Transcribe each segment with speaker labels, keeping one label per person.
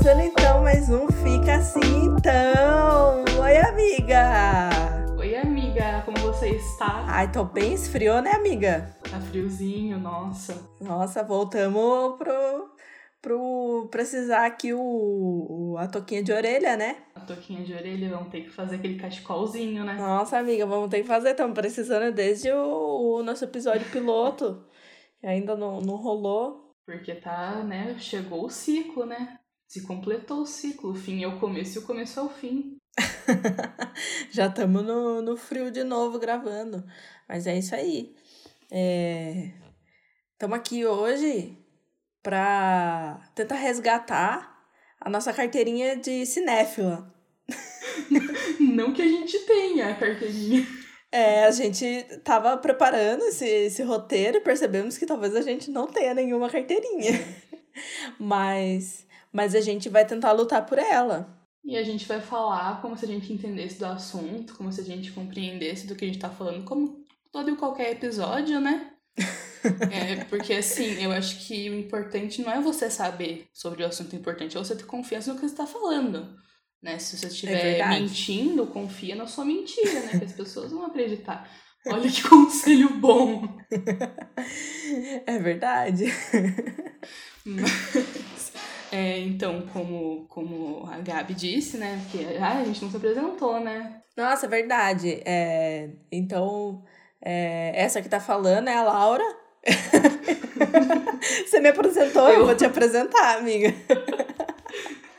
Speaker 1: começando então mais um Fica Assim Então. Oi, amiga!
Speaker 2: Oi, amiga, como você está?
Speaker 1: Ai, tô bem esfriou, né, amiga?
Speaker 2: Tá friozinho, nossa.
Speaker 1: Nossa, voltamos pro, pro precisar aqui o, a toquinha de orelha, né?
Speaker 2: A toquinha de orelha, vamos ter que fazer aquele cachecolzinho, né?
Speaker 1: Nossa, amiga, vamos ter que fazer. Estamos precisando desde o, o nosso episódio piloto. que ainda não, não rolou.
Speaker 2: Porque tá, né? Chegou o ciclo, né? Se completou o ciclo. O fim é o começo e o começo é o fim.
Speaker 1: Já estamos no, no frio de novo gravando. Mas é isso aí. Estamos aqui hoje para tentar resgatar a nossa carteirinha de cinéfila.
Speaker 2: Não que a gente tenha a carteirinha.
Speaker 1: É, a gente tava preparando esse, esse roteiro e percebemos que talvez a gente não tenha nenhuma carteirinha. mas, mas a gente vai tentar lutar por ela.
Speaker 2: E a gente vai falar como se a gente entendesse do assunto, como se a gente compreendesse do que a gente tá falando, como todo e qualquer episódio, né? é, porque assim, eu acho que o importante não é você saber sobre o assunto importante, é você ter confiança no que você tá falando. Né? Se você estiver
Speaker 1: É
Speaker 2: mentindo, confia na sua mentira, né? Que as pessoas vão acreditar. Olha que conselho bom.
Speaker 1: É verdade.
Speaker 2: Mas, é, então, como, como a Gabi disse, né? Que ah, a gente não se apresentou, né?
Speaker 1: Nossa, é verdade. É, então, é, essa que tá falando é a Laura. Você me apresentou, eu
Speaker 2: Eu.
Speaker 1: vou te apresentar, amiga.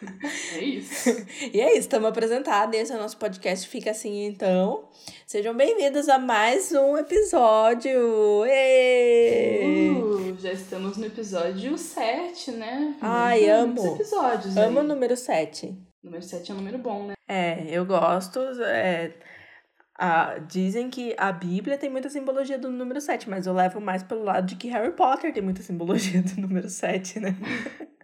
Speaker 2: É isso.
Speaker 1: E é isso, estamos apresentados. Esse é o nosso podcast Fica Assim Então. Sejam bem-vindos a mais um episódio.
Speaker 2: Uh, já estamos no episódio 7, né?
Speaker 1: Ai,
Speaker 2: Muitos
Speaker 1: amo.
Speaker 2: episódios
Speaker 1: Amo o
Speaker 2: aí.
Speaker 1: número 7.
Speaker 2: Número 7 é um número bom, né?
Speaker 1: É, eu gosto. É, a- dizem que a Bíblia tem muita simbologia do número 7, mas eu levo mais pelo lado de que Harry Potter tem muita simbologia do número 7, né?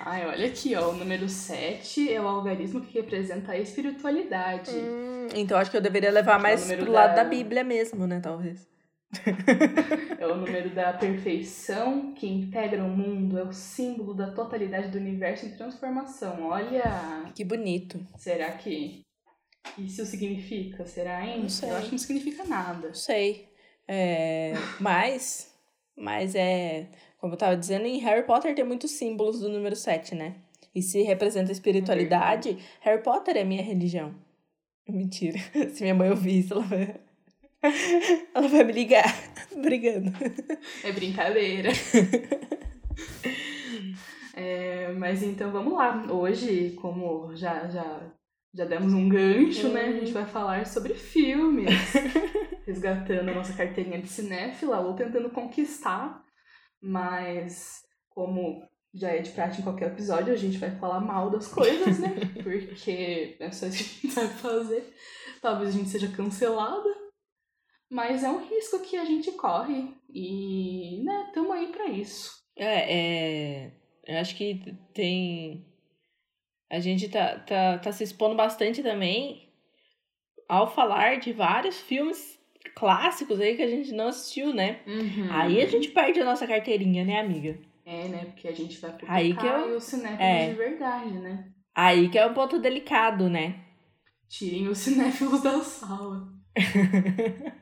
Speaker 2: Ai, olha aqui, ó. O número 7 é o algarismo que representa a espiritualidade.
Speaker 1: Hum, então acho que eu deveria levar
Speaker 2: Que é
Speaker 1: mais
Speaker 2: número
Speaker 1: pro lado
Speaker 2: da-
Speaker 1: da Bíblia mesmo, né? Talvez.
Speaker 2: É o número da perfeição que integra o mundo, é o símbolo da totalidade do universo em transformação. Olha,
Speaker 1: Que bonito.
Speaker 2: será que isso significa? Será, hein?
Speaker 1: Não sei.
Speaker 2: Eu acho que não significa nada.
Speaker 1: Não sei. É, mas, mas é. Como eu tava dizendo, em Harry Potter tem muitos símbolos do número 7, né? E se representa a espiritualidade, Harry Potter é minha religião. Mentira. Se minha mãe ouvir isso, ela vai. Ela vai me ligar. Brigando.
Speaker 2: É brincadeira. É, mas então vamos lá. Hoje, como já, já, já demos um gancho, né? A gente vai falar sobre filmes. resgatando a nossa carteirinha de cinéfila ou tentando conquistar. Mas, como já é de prática em qualquer episódio, a gente vai falar mal das coisas, né? Porque é só isso que a gente sabe fazer. Talvez a gente seja cancelada. Mas é um risco que a gente corre. E, né, tamo aí pra isso.
Speaker 1: É, é. Eu acho que tem. A gente tá, tá, tá se expondo bastante também ao falar de vários filmes clássicos aí que a gente não assistiu, né? Aí a gente perde a nossa carteirinha, né, amiga?
Speaker 2: É, né? Porque a gente vai colocar
Speaker 1: Aí que eu-
Speaker 2: os cinéfilos
Speaker 1: é.
Speaker 2: de verdade, né?
Speaker 1: Aí que é um ponto delicado, né?
Speaker 2: Tirem os cinéfilos da sala.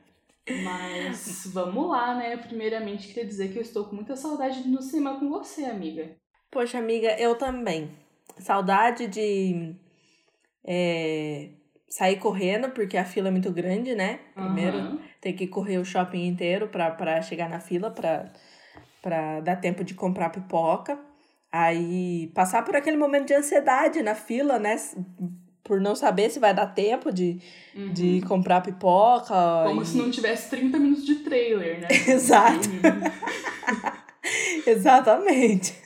Speaker 2: Mas vamos lá, né? Primeiramente, queria dizer que eu estou com muita saudade de ir no cinema com você, amiga.
Speaker 1: Poxa, amiga, eu também. Saudade de é, sair correndo, porque a fila é muito grande, né? Primeiro,
Speaker 2: Aham.
Speaker 1: ter que correr o shopping inteiro pra, pra chegar na fila, pra, pra dar tempo de comprar pipoca. Aí, passar por aquele momento de ansiedade na fila, né? Por não saber se vai dar tempo de,
Speaker 2: Uhum.
Speaker 1: de comprar pipoca.
Speaker 2: Como
Speaker 1: e-
Speaker 2: se não tivesse 30 minutos de trailer, né?
Speaker 1: Exato.
Speaker 2: Uhum.
Speaker 1: Exatamente.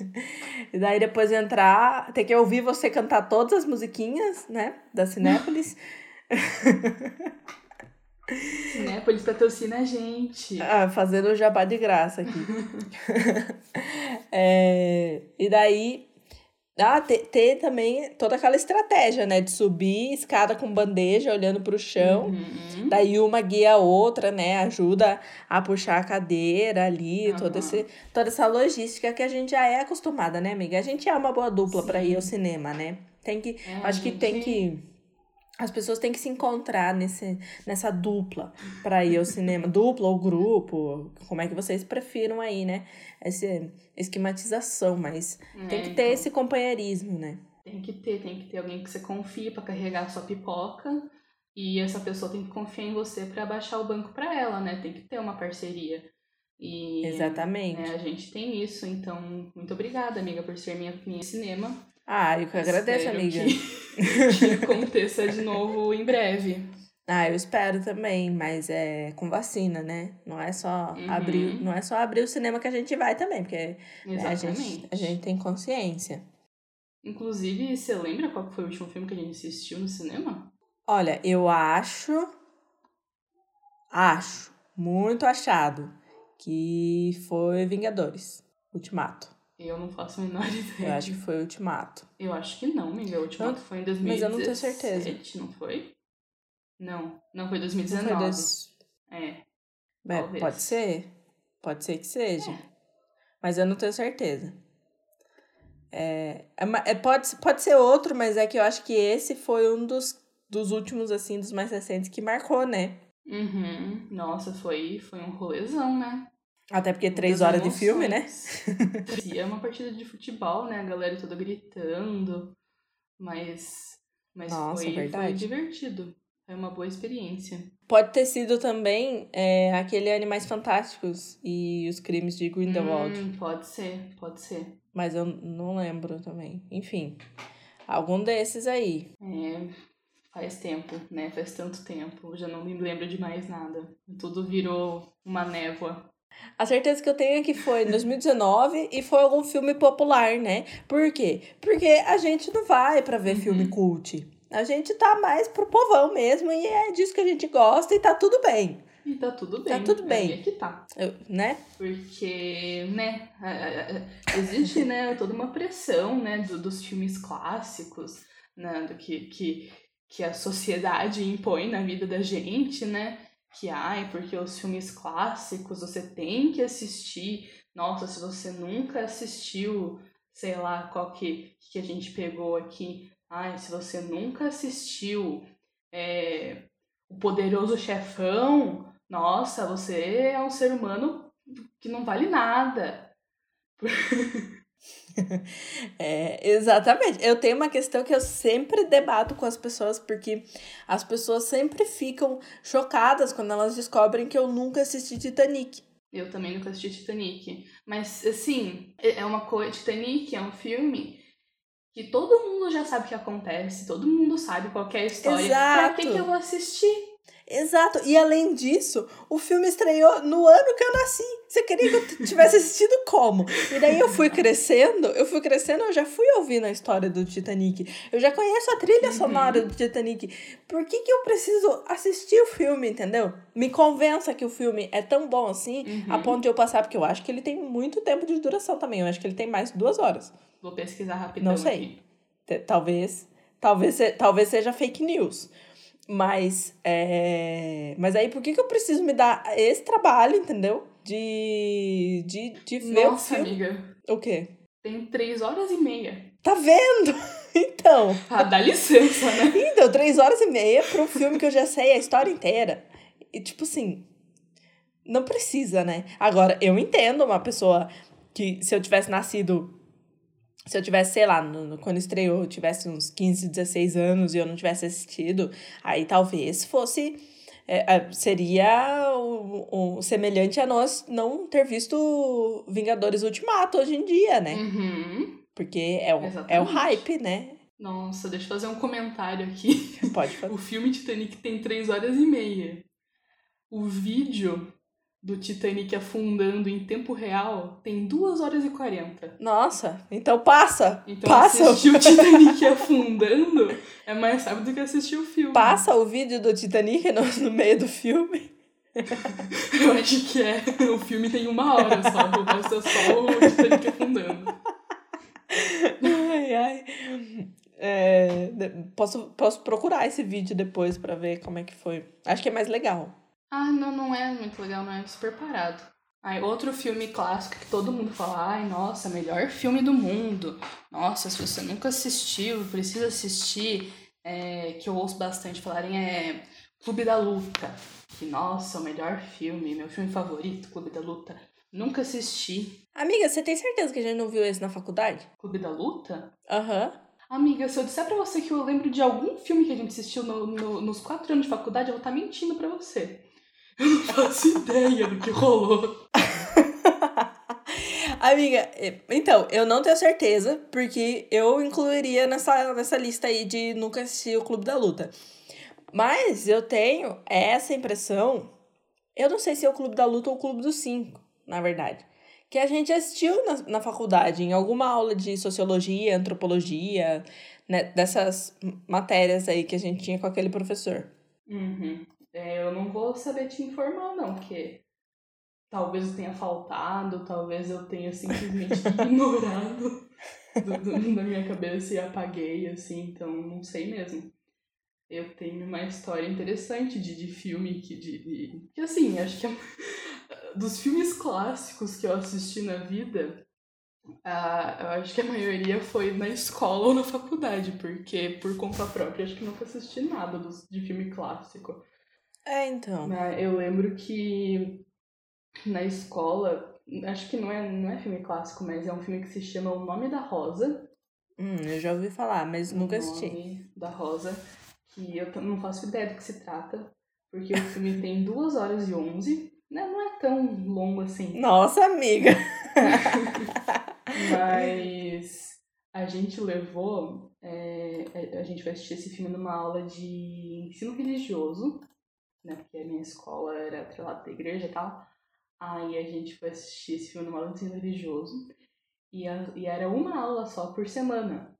Speaker 1: E daí depois entrar, ter que ouvir você cantar todas as musiquinhas, né? Da Cinépolis.
Speaker 2: Cinépolis patrocina a gente.
Speaker 1: Ah, fazendo o jabá de graça aqui. É, e daí, Ah, ter, ter também toda aquela estratégia, né? De subir escada com bandeja, olhando para o chão.
Speaker 2: Uhum.
Speaker 1: Daí uma guia a outra, né? Ajuda a puxar a cadeira ali, toda,
Speaker 2: Aham.
Speaker 1: esse, toda essa logística que a gente já é acostumada, né, amiga? A gente é uma boa dupla para ir ao cinema, né? Tem que.
Speaker 2: É,
Speaker 1: acho que
Speaker 2: gente.
Speaker 1: tem que. As pessoas têm que se encontrar nesse, nessa dupla para ir ao cinema. Dupla ou grupo, como é que vocês prefiram aí, né? Essa esquematização, mas tem
Speaker 2: É,
Speaker 1: que ter
Speaker 2: então.
Speaker 1: esse companheirismo, né?
Speaker 2: Tem que ter, tem que ter alguém que você confia pra carregar a sua pipoca. E essa pessoa tem que confiar em você pra baixar o banco pra ela, né? Tem que ter uma parceria. E
Speaker 1: Exatamente.
Speaker 2: né, a gente tem isso, então muito obrigada, amiga, por ser minha, minha cinema.
Speaker 1: Ah, eu que agradeço,
Speaker 2: Espero
Speaker 1: amiga.
Speaker 2: Que, que aconteça de novo em breve.
Speaker 1: Ah, eu espero também, mas é com vacina, né? Não é só
Speaker 2: Uhum.
Speaker 1: abrir, não é só abrir o cinema que a gente vai também, porque né, a, gente, a gente tem consciência.
Speaker 2: Inclusive, você lembra qual foi o último filme que a gente assistiu no cinema?
Speaker 1: Olha, eu acho, acho, muito achado, que foi Vingadores, Ultimato.
Speaker 2: Eu não faço a menor ideia.
Speaker 1: Eu acho que foi Ultimato.
Speaker 2: Eu acho que não, amiga. O Ultimato foi em 2017.
Speaker 1: mas eu não tenho certeza.
Speaker 2: Não foi? Não, não foi
Speaker 1: Não
Speaker 2: 2019.
Speaker 1: foi desse-
Speaker 2: É.
Speaker 1: É, pode ser, pode ser que seja,
Speaker 2: É.
Speaker 1: mas eu não tenho certeza. É, é é, pode, pode ser outro, mas é que eu acho que esse foi um dos, dos últimos, assim, dos mais recentes que marcou, né?
Speaker 2: Uhum. Nossa, foi, foi um rolezão, né?
Speaker 1: Até porque três horas de filme, né?
Speaker 2: é uma partida de futebol, né? A galera toda gritando. Mas, mas
Speaker 1: Nossa,
Speaker 2: foi, foi
Speaker 1: verdade.
Speaker 2: divertido. Foi uma boa experiência.
Speaker 1: Pode ter sido também é, aquele Animais Fantásticos e os Crimes de Grindelwald,
Speaker 2: Hum, pode ser, pode ser.
Speaker 1: mas eu não lembro também. Enfim, algum desses aí.
Speaker 2: É, faz tempo, né? Faz tanto tempo. Já não me lembro de mais nada. Tudo virou uma névoa.
Speaker 1: A certeza que eu tenho é que foi em 2019 e foi algum filme popular, né? Por quê? Porque a gente não vai pra ver
Speaker 2: Uhum.
Speaker 1: filme cult. A gente tá mais pro povão mesmo e é disso que a gente gosta e tá tudo bem,
Speaker 2: E tá tudo bem.
Speaker 1: Tá tudo bem.
Speaker 2: Aí é que tá.
Speaker 1: eu- né?
Speaker 2: Porque, né, a- a- existe, né, toda uma pressão, né, do- dos filmes clássicos, né, do que, que, que a sociedade impõe na vida da gente, né, que, ai, porque os filmes clássicos você tem que assistir, nossa, se você nunca assistiu, sei lá, qual que, que a gente pegou aqui, ai, se você nunca assistiu é, O Poderoso Chefão, nossa, você é um ser humano que não vale nada.
Speaker 1: É, exatamente. Eu tenho uma questão que eu sempre debato com as pessoas, porque as pessoas sempre ficam chocadas quando elas descobrem que eu nunca assisti Titanic.
Speaker 2: Eu também nunca assisti Titanic. Mas, assim, é é uma coisa. Titanic é um filme que todo mundo já sabe o que acontece, todo mundo sabe qual é a história. Pra que,
Speaker 1: Exato.
Speaker 2: que eu vou assistir?
Speaker 1: Exato. E além disso, o filme estreou no ano que eu nasci. Você queria que eu tivesse assistido como? E daí eu fui crescendo, eu fui crescendo, eu já fui ouvindo a história do Titanic. Eu já conheço a trilha sonora do Titanic. Por que, que eu preciso assistir o filme, entendeu? Me convença que o filme é tão bom assim,
Speaker 2: Uhum.
Speaker 1: a ponto de eu passar, porque eu acho que ele tem muito tempo de duração também. Eu acho que ele tem mais de duas horas.
Speaker 2: Vou pesquisar rapidão
Speaker 1: Não sei.
Speaker 2: aqui.
Speaker 1: Talvez, talvez, talvez seja fake news. Mas, é... Mas aí, por que, que eu preciso me dar esse trabalho, entendeu? De, de, de ver o
Speaker 2: Nossa,
Speaker 1: filme.
Speaker 2: amiga,
Speaker 1: O quê?
Speaker 2: tem três horas e meia.
Speaker 1: Tá vendo? Então,
Speaker 2: Ah, dá licença, né?
Speaker 1: então, três horas e meia pra um filme que eu já sei a história inteira. E, tipo assim, não precisa, né? Agora, eu entendo uma pessoa que, se eu tivesse nascido se eu tivesse, sei lá, no, no- quando estreou, eu tivesse uns 15, 16 anos e eu não tivesse assistido, aí talvez fosse. é, é, seria o, o semelhante a nós não ter visto Vingadores Ultimato hoje em dia, né?
Speaker 2: Uhum.
Speaker 1: Porque é o, é o hype, né?
Speaker 2: Nossa, deixa eu fazer um comentário aqui.
Speaker 1: Pode fazer.
Speaker 2: O filme Titanic tem 3 horas e meia. O vídeo do Titanic afundando em tempo real tem 2 horas e 40.
Speaker 1: Nossa, então passa.
Speaker 2: Então
Speaker 1: passa,
Speaker 2: assistir o Titanic afundando é mais rápido do que assistir o filme.
Speaker 1: passa o vídeo do Titanic no, no meio do filme.
Speaker 2: Eu acho que é. O filme tem uma hora só, o resto é só o Titanic afundando.
Speaker 1: Ai, ai. É, posso, posso procurar esse vídeo depois pra ver como é que foi. Acho que é mais legal.
Speaker 2: Ah, não, não é muito legal, não é super parado. Aí, outro filme clássico que todo mundo fala, ai, nossa, melhor filme do mundo. Nossa, se você nunca assistiu, precisa assistir. É, que eu ouço bastante falarem é Clube da Luta. Que, nossa, o melhor filme, meu filme favorito, Clube da Luta. Nunca assisti.
Speaker 1: Amiga, você tem certeza que a gente não viu esse na faculdade?
Speaker 2: Clube da Luta?
Speaker 1: Aham. Uhum.
Speaker 2: Amiga, se eu disser pra você que eu lembro de algum filme que a gente assistiu no, no, nos quatro anos de faculdade, eu vou estar tá mentindo pra você. Eu não faço ideia do que rolou.
Speaker 1: Amiga, então, eu não tenho certeza, porque eu incluiria nessa, nessa lista aí de nunca assistir o Clube da Luta. Mas eu tenho essa impressão. Eu não sei se é o Clube da Luta ou o Clube dos Cinco, na verdade que a gente assistiu na, na faculdade, em alguma aula de sociologia, antropologia, né, dessas matérias aí que a gente tinha com aquele professor.
Speaker 2: Uhum. É, eu não vou saber te informar, não, porque talvez eu tenha faltado, talvez eu tenha simplesmente ignorado do, do, da minha cabeça e apaguei, assim, então não sei mesmo. Eu tenho uma história interessante de, de filme que, de, de, que assim, acho que é dos filmes clássicos que eu assisti na vida, uh, eu acho que a maioria foi na escola ou na faculdade, porque por conta própria acho que nunca assisti nada dos, de filme clássico.
Speaker 1: É, então.
Speaker 2: Uh, eu lembro que na escola, acho que não é, não é filme clássico, mas é um filme que se chama O Nome da Rosa.
Speaker 1: Hum, eu já ouvi falar, mas nunca assisti.
Speaker 2: O Nome da Rosa, que eu não faço ideia do que se trata, porque o filme tem 2 horas e 11 não, não é tão longo assim.
Speaker 1: Nossa, amiga!
Speaker 2: Mas a gente levou. É, a gente vai assistir esse filme numa aula de ensino religioso, né? Porque a minha escola era atrelada da igreja e tal. Aí a gente foi assistir esse filme de ensino religioso. E, a, e era uma aula só por semana.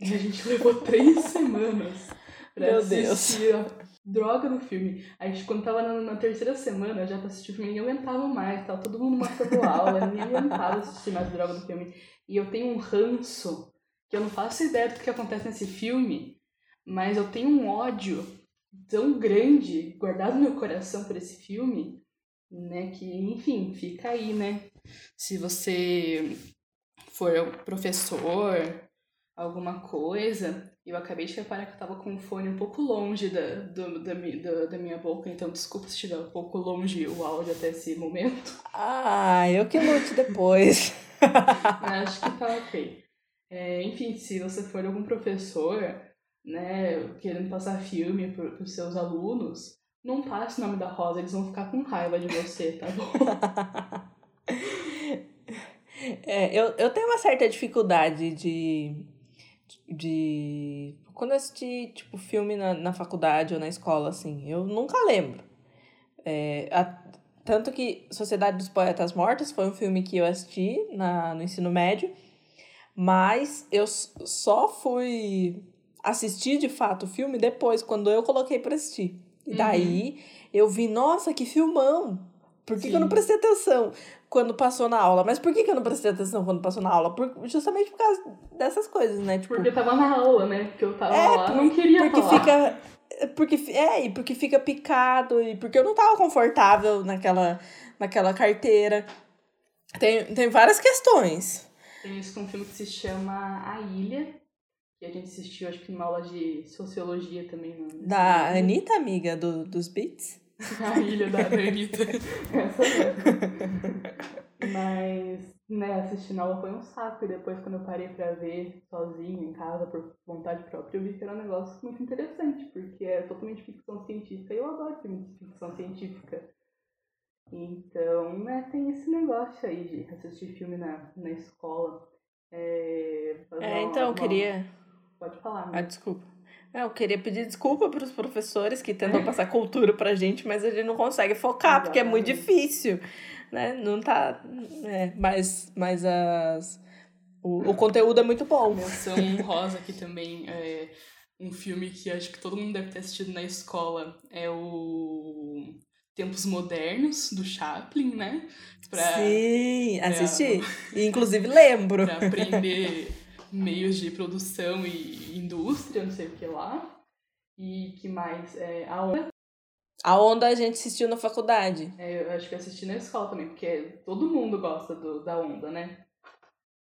Speaker 2: E a gente levou três semanas pra Meu assistir Deus droga no filme. Aí quando tava na, na terceira semana, já pra assistir o filme, ninguém aguentava mais, tava todo mundo matando aula, ninguém aguentava assistir mais droga no filme. E eu tenho um ranço, que eu não faço ideia do que acontece nesse filme, mas eu tenho um ódio tão grande guardado no meu coração por esse filme, né, que, enfim, fica aí, né? Se você for professor, alguma coisa, eu acabei de reparar que eu tava com o fone um pouco longe da, do, da, da, da minha boca, então desculpa se estiver um pouco longe o áudio até esse momento.
Speaker 1: Ah, eu que lute depois.
Speaker 2: Acho que tá ok. É, enfim, se você for algum professor, né, querendo passar filme para os seus alunos, não passe o nome da Rosa, eles vão ficar com raiva de você, tá bom?
Speaker 1: é, eu, eu tenho uma certa dificuldade de de. Quando eu assisti, tipo, filme na, na faculdade ou na escola, assim, eu nunca lembro. É, a, tanto que Sociedade dos Poetas Mortos foi um filme que eu assisti na, no ensino médio, mas eu só fui assistir de fato o filme depois, quando eu coloquei para assistir. E daí uhum. eu vi, nossa, que filmão! Por que, que, eu não prestei atenção quando passou na aula? Mas por que, que eu não prestei atenção quando passou na aula? Por, justamente por causa dessas coisas, né?
Speaker 2: Tipo, porque tava na aula, né? Porque eu tava é, lá, por, não queria
Speaker 1: porque
Speaker 2: falar.
Speaker 1: Fica, porque, é, e porque fica picado, e porque eu não tava confortável naquela, naquela carteira. Tem, tem várias questões.
Speaker 2: Tem isso com um filme que se chama A Ilha, que a gente assistiu, acho que numa aula de sociologia também. No...
Speaker 1: Da Anitta, amiga do, dos Beats?
Speaker 2: A ilha da Anitta. Essa mesmo. Mas, né, assistir aula foi um saco. E depois, quando eu parei pra ver sozinha, em casa, por vontade própria, eu vi que era um negócio muito interessante, porque é totalmente ficção científica. E eu adoro filmes de ficção científica. Então, né, tem esse negócio aí de assistir filme na, na escola. É,
Speaker 1: é então, eu queria.
Speaker 2: Pode falar.
Speaker 1: Né? Ah, desculpa. É, eu queria pedir desculpa para os professores que tentam passar cultura pra gente, mas a gente não consegue focar, Exatamente. porque é muito difícil, né? Não tá... É, mas, mas as... O, o conteúdo é muito bom.
Speaker 2: Menção rosa aqui também, é um filme que acho que todo mundo deve ter assistido na escola, é o Tempos Modernos, do Chaplin, né?
Speaker 1: Pra, Sim, assisti. Pra, Inclusive lembro.
Speaker 2: pra aprender meios de produção e indústria, não sei o que lá. E que mais? É, a onda.
Speaker 1: A onda a gente assistiu na faculdade.
Speaker 2: É, eu acho que eu assisti na escola também, porque todo mundo gosta do, da onda, né?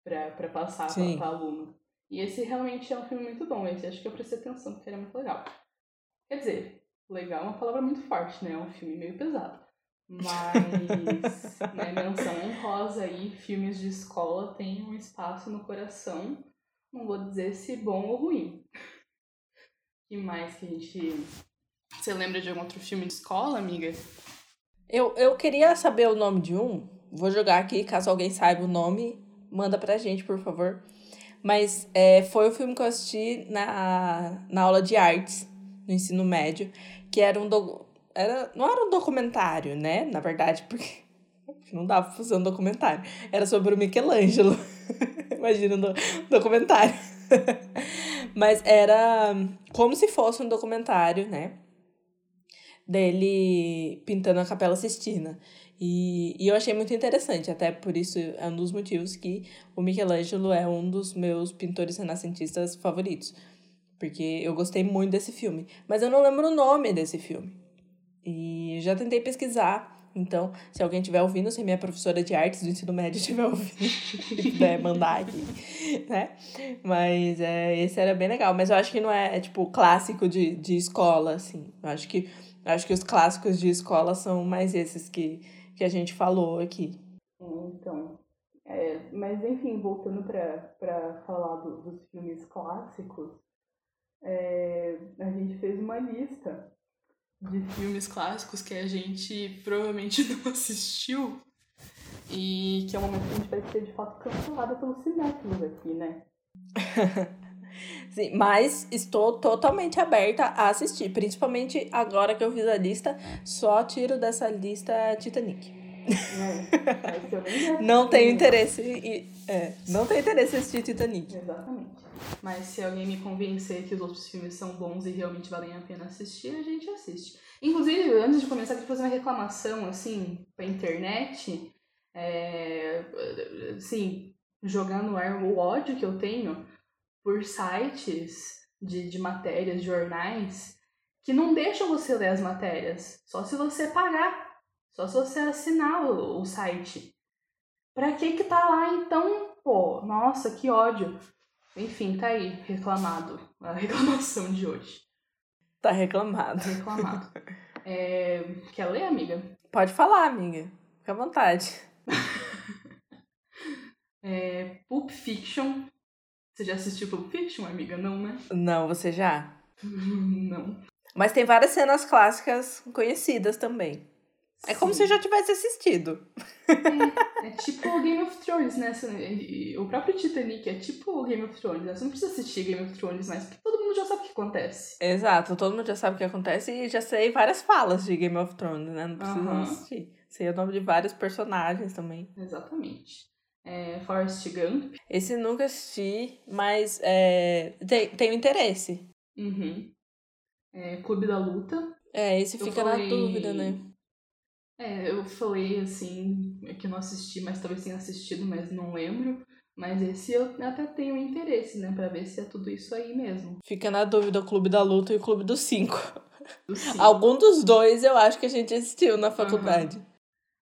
Speaker 2: Pra, pra passar pra, pra aluno. E esse realmente é um filme muito bom. Esse acho que eu prestei atenção, porque era muito legal. Quer dizer, legal é uma palavra muito forte, né? É um filme meio pesado. Mas, né, menção honrosa aí, filmes de escola têm um espaço no coração. Não vou dizer se bom ou ruim. que mais que a gente. Você lembra de algum outro filme de escola, amiga?
Speaker 1: Eu, eu queria saber o nome de um. Vou jogar aqui, caso alguém saiba o nome, manda pra gente, por favor. Mas é, foi o filme que eu assisti na, na aula de artes, no ensino médio, que era um, do, era, não era um documentário, né? Na verdade, porque não dava pra fazer um documentário. Era sobre o Michelangelo. Imagina um do, documentário. Mas era como se fosse um documentário, né? Dele pintando a Capela Sistina. E, e eu achei muito interessante, até por isso é um dos motivos que o Michelangelo é um dos meus pintores renascentistas favoritos. Porque eu gostei muito desse filme. Mas eu não lembro o nome desse filme. E já tentei pesquisar. Então, se alguém estiver ouvindo, se minha professora de artes do ensino médio estiver ouvindo e puder mandar aqui, né? Mas é, esse era bem legal. Mas eu acho que não é, é, tipo, clássico de, de escola, assim. Eu acho que, eu acho que os clássicos de escola são mais esses que, que a gente falou aqui.
Speaker 2: Então, é, mas enfim, voltando para falar do, dos filmes clássicos, é, a gente fez uma lista de filmes clássicos que a gente provavelmente não assistiu e que é um momento que a gente vai ser de fato cancelada pelos cinéfilos aqui, né?
Speaker 1: Sim, mas estou totalmente aberta a assistir, principalmente agora que eu fiz a lista, só tiro dessa lista Titanic. É, não tenho interesse em, é, não tenho interesse em assistir Titanic.
Speaker 2: Exatamente. Mas se alguém me convencer que os outros filmes são bons e realmente valem a pena assistir, a gente assiste. Inclusive, antes de começar, eu queria fazer uma reclamação, assim, pra internet. É, assim, jogar no ar o ódio que eu tenho por sites de, de matérias, jornais, que não deixam você ler as matérias. Só se você pagar. Só se você assinar o, o site. Pra que que tá lá, então? Pô, nossa, que ódio. Enfim, tá aí, reclamado. A reclamação de hoje.
Speaker 1: Tá reclamado.
Speaker 2: Tá reclamado. é... Quer ler, amiga?
Speaker 1: Pode falar, amiga. Fica à vontade.
Speaker 2: é... Pulp Fiction. Você já assistiu Pulp Fiction, amiga? Não, né?
Speaker 1: Não, você já?
Speaker 2: Não.
Speaker 1: Mas tem várias cenas clássicas conhecidas também. É como se já tivesse assistido.
Speaker 2: É, é, tipo Game of Thrones, né? O próprio Titanic é tipo Game of Thrones, né? Você não precisa assistir Game of Thrones mais, porque todo mundo já sabe o que acontece.
Speaker 1: Exato, todo mundo já sabe o que acontece e já sei várias falas de Game of Thrones, né? Não precisa uhum. assistir. Sei o nome de vários personagens também.
Speaker 2: Exatamente. É, Forrest Gump.
Speaker 1: Esse nunca assisti, mas é, tem, tenho interesse.
Speaker 2: Uhum. É, Clube da Luta.
Speaker 1: É, esse fica falei... na dúvida, né?
Speaker 2: É, eu falei assim, que eu não assisti, mas talvez tenha assistido, mas não lembro. Mas esse eu até tenho interesse, né? Pra ver se é tudo isso aí mesmo.
Speaker 1: Fica na dúvida o Clube da Luta e o Clube dos Cinco. Do cinco. Algum dos dois eu acho que a gente assistiu na faculdade. Uhum.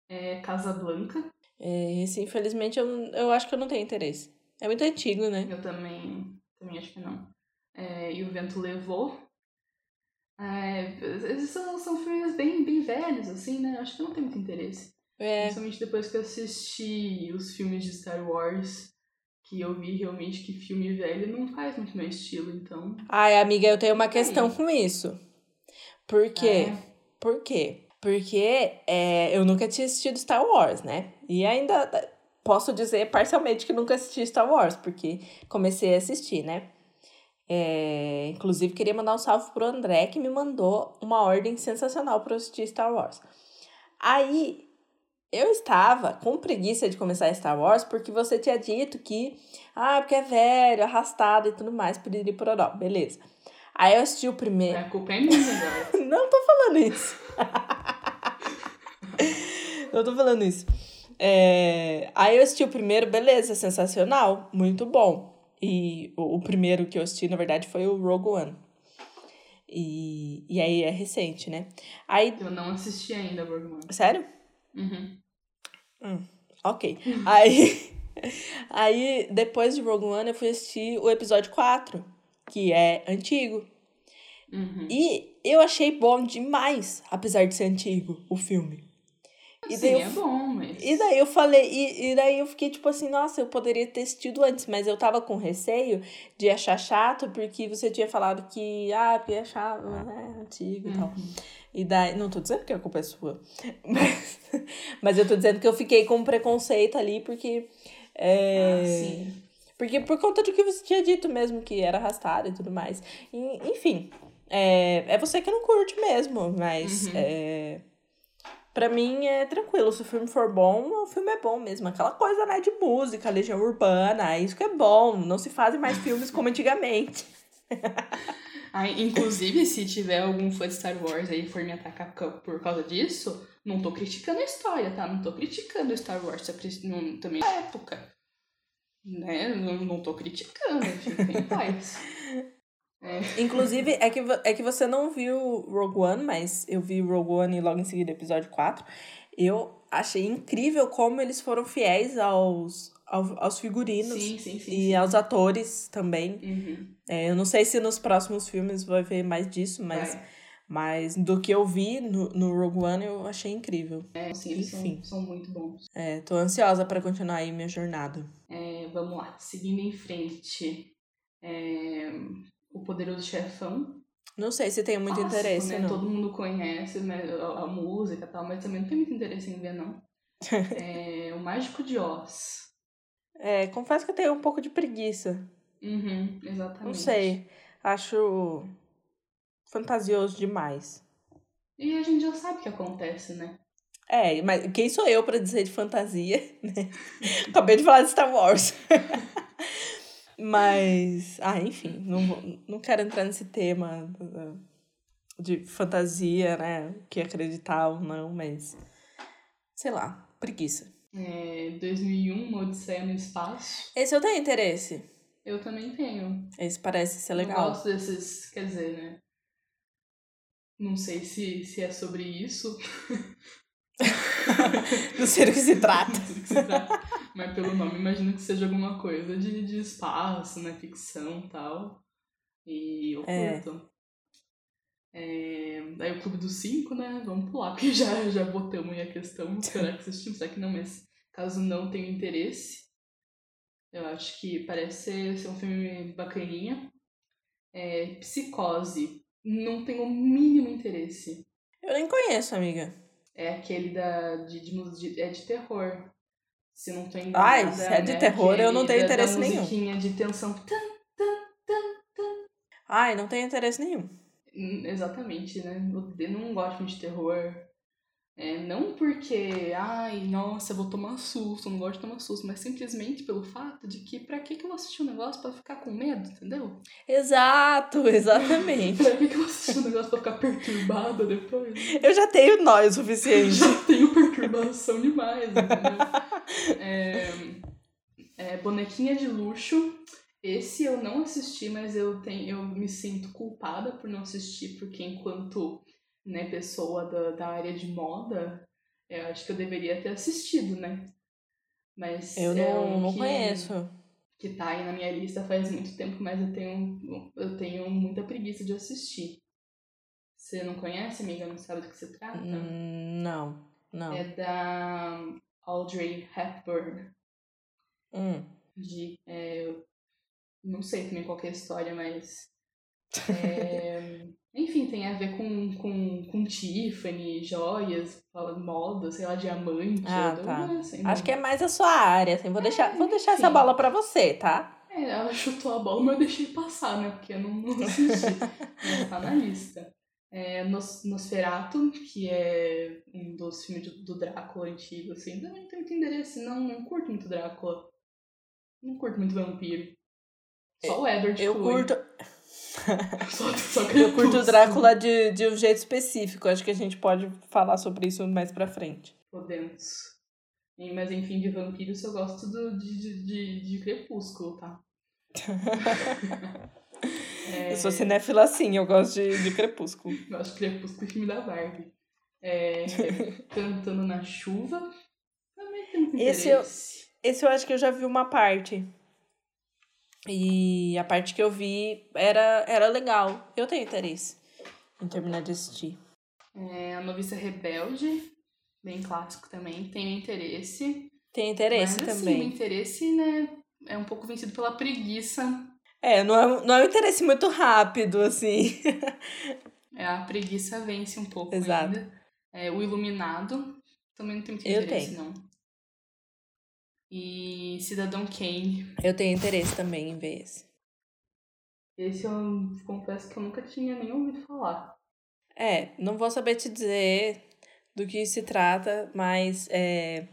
Speaker 2: É Casablanca.
Speaker 1: É, esse, infelizmente, eu, eu acho que eu não tenho interesse. É muito antigo, né?
Speaker 2: Eu também, também acho que não. É, e o Vento Levou, é, esses são, são filmes bem, bem velhos, assim, né? Acho que não tem muito interesse. É. Principalmente depois que eu assisti os filmes de Star Wars, que eu vi realmente que filme velho não faz muito meu estilo, então.
Speaker 1: Ai, amiga, eu tenho uma questão com isso. Por quê? É. Por quê? Porque é, eu nunca tinha assistido Star Wars, né? E ainda posso dizer parcialmente que nunca assisti Star Wars, porque comecei a assistir, né? É, inclusive, queria mandar um salve pro André, que me mandou uma ordem sensacional para assistir Star Wars. Aí, eu estava com preguiça de começar Star Wars, porque você tinha dito que, ah, porque é velho, arrastado e tudo mais, piriri pororó, beleza. Aí eu assisti o primeiro.
Speaker 2: A culpa é minha agora.
Speaker 1: Não tô falando isso. Não tô falando isso. É... Aí eu assisti o primeiro, beleza, sensacional, muito bom. E o, o primeiro que eu assisti, na verdade, foi o Rogue One. E, e aí é recente, né? Aí,
Speaker 2: Eu não assisti ainda, Rogue One.
Speaker 1: sério?
Speaker 2: Uhum.
Speaker 1: Hum, ok. Aí, aí, depois de Rogue One, eu fui assistir o episódio 4, que é antigo.
Speaker 2: Uhum.
Speaker 1: E eu achei bom demais, apesar de ser antigo, o filme. E
Speaker 2: Sim,
Speaker 1: daí eu
Speaker 2: é bom, mas...
Speaker 1: E daí eu falei, e, e daí eu fiquei tipo assim, nossa, eu poderia ter assistido antes, mas eu tava com receio de achar chato, porque você tinha falado que, ah, porque é chato, né, antigo e tal.
Speaker 2: Uhum.
Speaker 1: E daí, não tô dizendo que a culpa é sua, mas, mas eu tô dizendo que eu fiquei com preconceito ali, porque, é,
Speaker 2: Ah, sim.
Speaker 1: porque por conta do que você tinha dito mesmo, que era arrastado e tudo mais. E, enfim, é, é você que não curte mesmo, mas
Speaker 2: Uhum.
Speaker 1: é, pra mim é tranquilo. Se o filme for bom, o filme é bom mesmo. Aquela coisa, né, de música, legião urbana, isso que é bom. Não se fazem mais filmes como antigamente.
Speaker 2: Ah, inclusive, se tiver algum fã de Star Wars aí e for me atacar ca- por causa disso, não tô criticando a história, tá? Não tô criticando Star Wars, não, também é época. Né? Não, não tô criticando, fica em paz. É.
Speaker 1: Inclusive, é que, é que você não viu Rogue One, mas eu vi Rogue One e logo em seguida episódio 4. Eu achei incrível como eles foram fiéis aos, aos, aos figurinos
Speaker 2: Sim, sim, sim.
Speaker 1: e aos atores também.
Speaker 2: Uhum.
Speaker 1: É, eu não sei se nos próximos filmes vai ver mais disso, mas,
Speaker 2: Vai.
Speaker 1: mas do que eu vi no, no Rogue One eu achei incrível.
Speaker 2: É, sim, eles são,
Speaker 1: Enfim.
Speaker 2: são muito bons.
Speaker 1: É, tô ansiosa para continuar aí minha jornada.
Speaker 2: É, vamos lá, seguindo em frente. É, o Poderoso Chefão.
Speaker 1: Não sei se tenho muito
Speaker 2: Clássico,
Speaker 1: interesse,
Speaker 2: né?
Speaker 1: não.
Speaker 2: Todo mundo conhece né, a, a música e tal, mas também não tem muito interesse em ver, não. É, o Mágico de Oz.
Speaker 1: É, confesso que eu tenho um pouco de preguiça.
Speaker 2: Uhum, exatamente.
Speaker 1: Não sei. Acho fantasioso demais.
Speaker 2: E a gente já sabe o que acontece, né?
Speaker 1: É, mas quem sou eu pra dizer de fantasia, né? Acabei de falar de Star Wars. mas, ah, enfim, não, não quero entrar nesse tema uh, de fantasia, né? Que acreditar ou não, mas sei lá, preguiça.
Speaker 2: É, 2001, Uma Odisseia no Espaço.
Speaker 1: Esse eu tenho interesse.
Speaker 2: Eu também tenho.
Speaker 1: Esse parece ser
Speaker 2: Eu
Speaker 1: legal.
Speaker 2: gosto desses, quer dizer, né? Não sei se, se é sobre isso.
Speaker 1: Não sei do que se trata.
Speaker 2: Não sei do que se trata. Mas pelo nome imagino que seja alguma coisa de, de espaço, né? Ficção e tal. E eu
Speaker 1: É.
Speaker 2: curto. É, Aí o Clube dos Cinco, né? Vamos pular, porque já, já botamos aí a questão. Será que assistimos? Será que não? Mas caso não tenha interesse, eu acho que parece ser, ser um filme bacaninha. É, Psicose. Não tenho o mínimo interesse.
Speaker 1: Eu nem conheço, amiga.
Speaker 2: É aquele da, de, de, de- é de terror. Se não tô enganada.
Speaker 1: Ai, se é de
Speaker 2: né?
Speaker 1: terror, eu não
Speaker 2: Aquele
Speaker 1: tenho
Speaker 2: da-
Speaker 1: interesse
Speaker 2: da
Speaker 1: nenhum.
Speaker 2: de tensão.
Speaker 1: Ai, não tenho interesse nenhum.
Speaker 2: Hum, Exatamente, né? Eu não gosto de terror. É, não porque, ai, nossa, eu vou tomar susto, eu não gosto de tomar susto, mas simplesmente pelo fato de que pra que, que eu vou assistir um negócio pra ficar com medo, entendeu?
Speaker 1: Exato, exatamente.
Speaker 2: Pra que, que eu vou assistir um negócio pra ficar perturbada depois?
Speaker 1: Eu já tenho nóia o suficiente.
Speaker 2: Já tenho perturbação demais, entendeu? É, é, Bonequinha de Luxo. Esse eu não assisti, mas eu, tenho, eu me sinto culpada por não assistir, porque enquanto né, pessoa da, da área de moda, eu acho que eu deveria ter assistido, né? Mas
Speaker 1: Eu
Speaker 2: é
Speaker 1: não,
Speaker 2: um
Speaker 1: não
Speaker 2: que,
Speaker 1: conheço.
Speaker 2: que tá aí na minha lista faz muito tempo, mas eu tenho, eu tenho muita preguiça de assistir. Você não conhece, amiga? Não sabe do que se trata?
Speaker 1: Hum, Não, não.
Speaker 2: É da Audrey Hepburn.
Speaker 1: Hum.
Speaker 2: De, é, não sei também qual é a história, mas. É, enfim, tem a ver com, com, com Tiffany, joias, moda, sei lá, diamante.
Speaker 1: Ah, tá.
Speaker 2: assim,
Speaker 1: Acho que é mais a sua área, assim. Vou deixar, vou deixar essa bola pra você, tá?
Speaker 2: É, ela chutou a bola, mas eu deixei passar, né? Porque eu não, não mas tá na lista. É, Nos, Nosferatu, que é um dos filmes do, do Drácula antigo, assim. Também não tenho muito interesse, não, não curto muito Drácula. Não curto muito vampiro. Só o Edward
Speaker 1: Eu
Speaker 2: Cullen.
Speaker 1: curto,
Speaker 2: Só, só
Speaker 1: eu curto o. Drácula de, de um jeito específico. Acho que a gente pode falar sobre isso mais pra frente.
Speaker 2: Podemos. Mas enfim, de vampiros eu gosto do, de, de, de, Crepúsculo, tá?
Speaker 1: é... Eu sou cinéfila sim, eu gosto de, de Crepúsculo.
Speaker 2: Eu acho Crepúsculo filme da Barbie. É, Cantando na Chuva. Também tem
Speaker 1: esse eu, esse eu acho que eu já vi uma parte. E a parte que eu vi era, era legal. Eu tenho interesse em terminar de assistir.
Speaker 2: É, a Noviça Rebelde, bem clássico também, tem interesse.
Speaker 1: Tem interesse
Speaker 2: Mas,
Speaker 1: também.
Speaker 2: Assim, o interesse, né, é um pouco vencido pela preguiça.
Speaker 1: É, não é, não é um interesse muito rápido, assim.
Speaker 2: é, a preguiça vence um pouco
Speaker 1: Exato.
Speaker 2: ainda. É, o Iluminado, também não tem muito interesse, não. E Cidadão Kane.
Speaker 1: Eu tenho interesse também em ver esse.
Speaker 2: Esse eu confesso que eu nunca tinha nem ouvido falar.
Speaker 1: É, não vou saber te dizer do que se trata, mas é,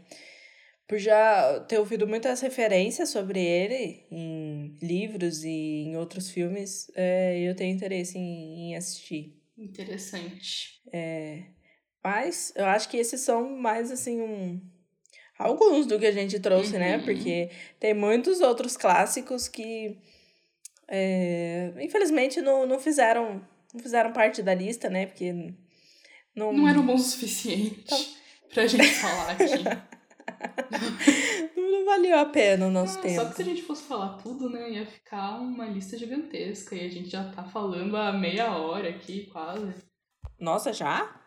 Speaker 1: por já ter ouvido muitas referências sobre ele em livros e em outros filmes, é, eu tenho interesse em, em assistir.
Speaker 2: Interessante.
Speaker 1: É, mas eu acho que esses são mais assim um alguns do que a gente trouxe, né?
Speaker 2: Uhum.
Speaker 1: Porque tem muitos outros clássicos que é, infelizmente não, não fizeram não fizeram parte da lista, né? Porque não,
Speaker 2: Não eram bons o suficiente pra gente falar aqui.
Speaker 1: não valeu a pena o nosso
Speaker 2: Ah,
Speaker 1: tempo.
Speaker 2: Só que se a gente fosse falar tudo, né, ia ficar uma lista gigantesca. E a gente já tá falando há meia hora aqui, quase.
Speaker 1: Nossa, já?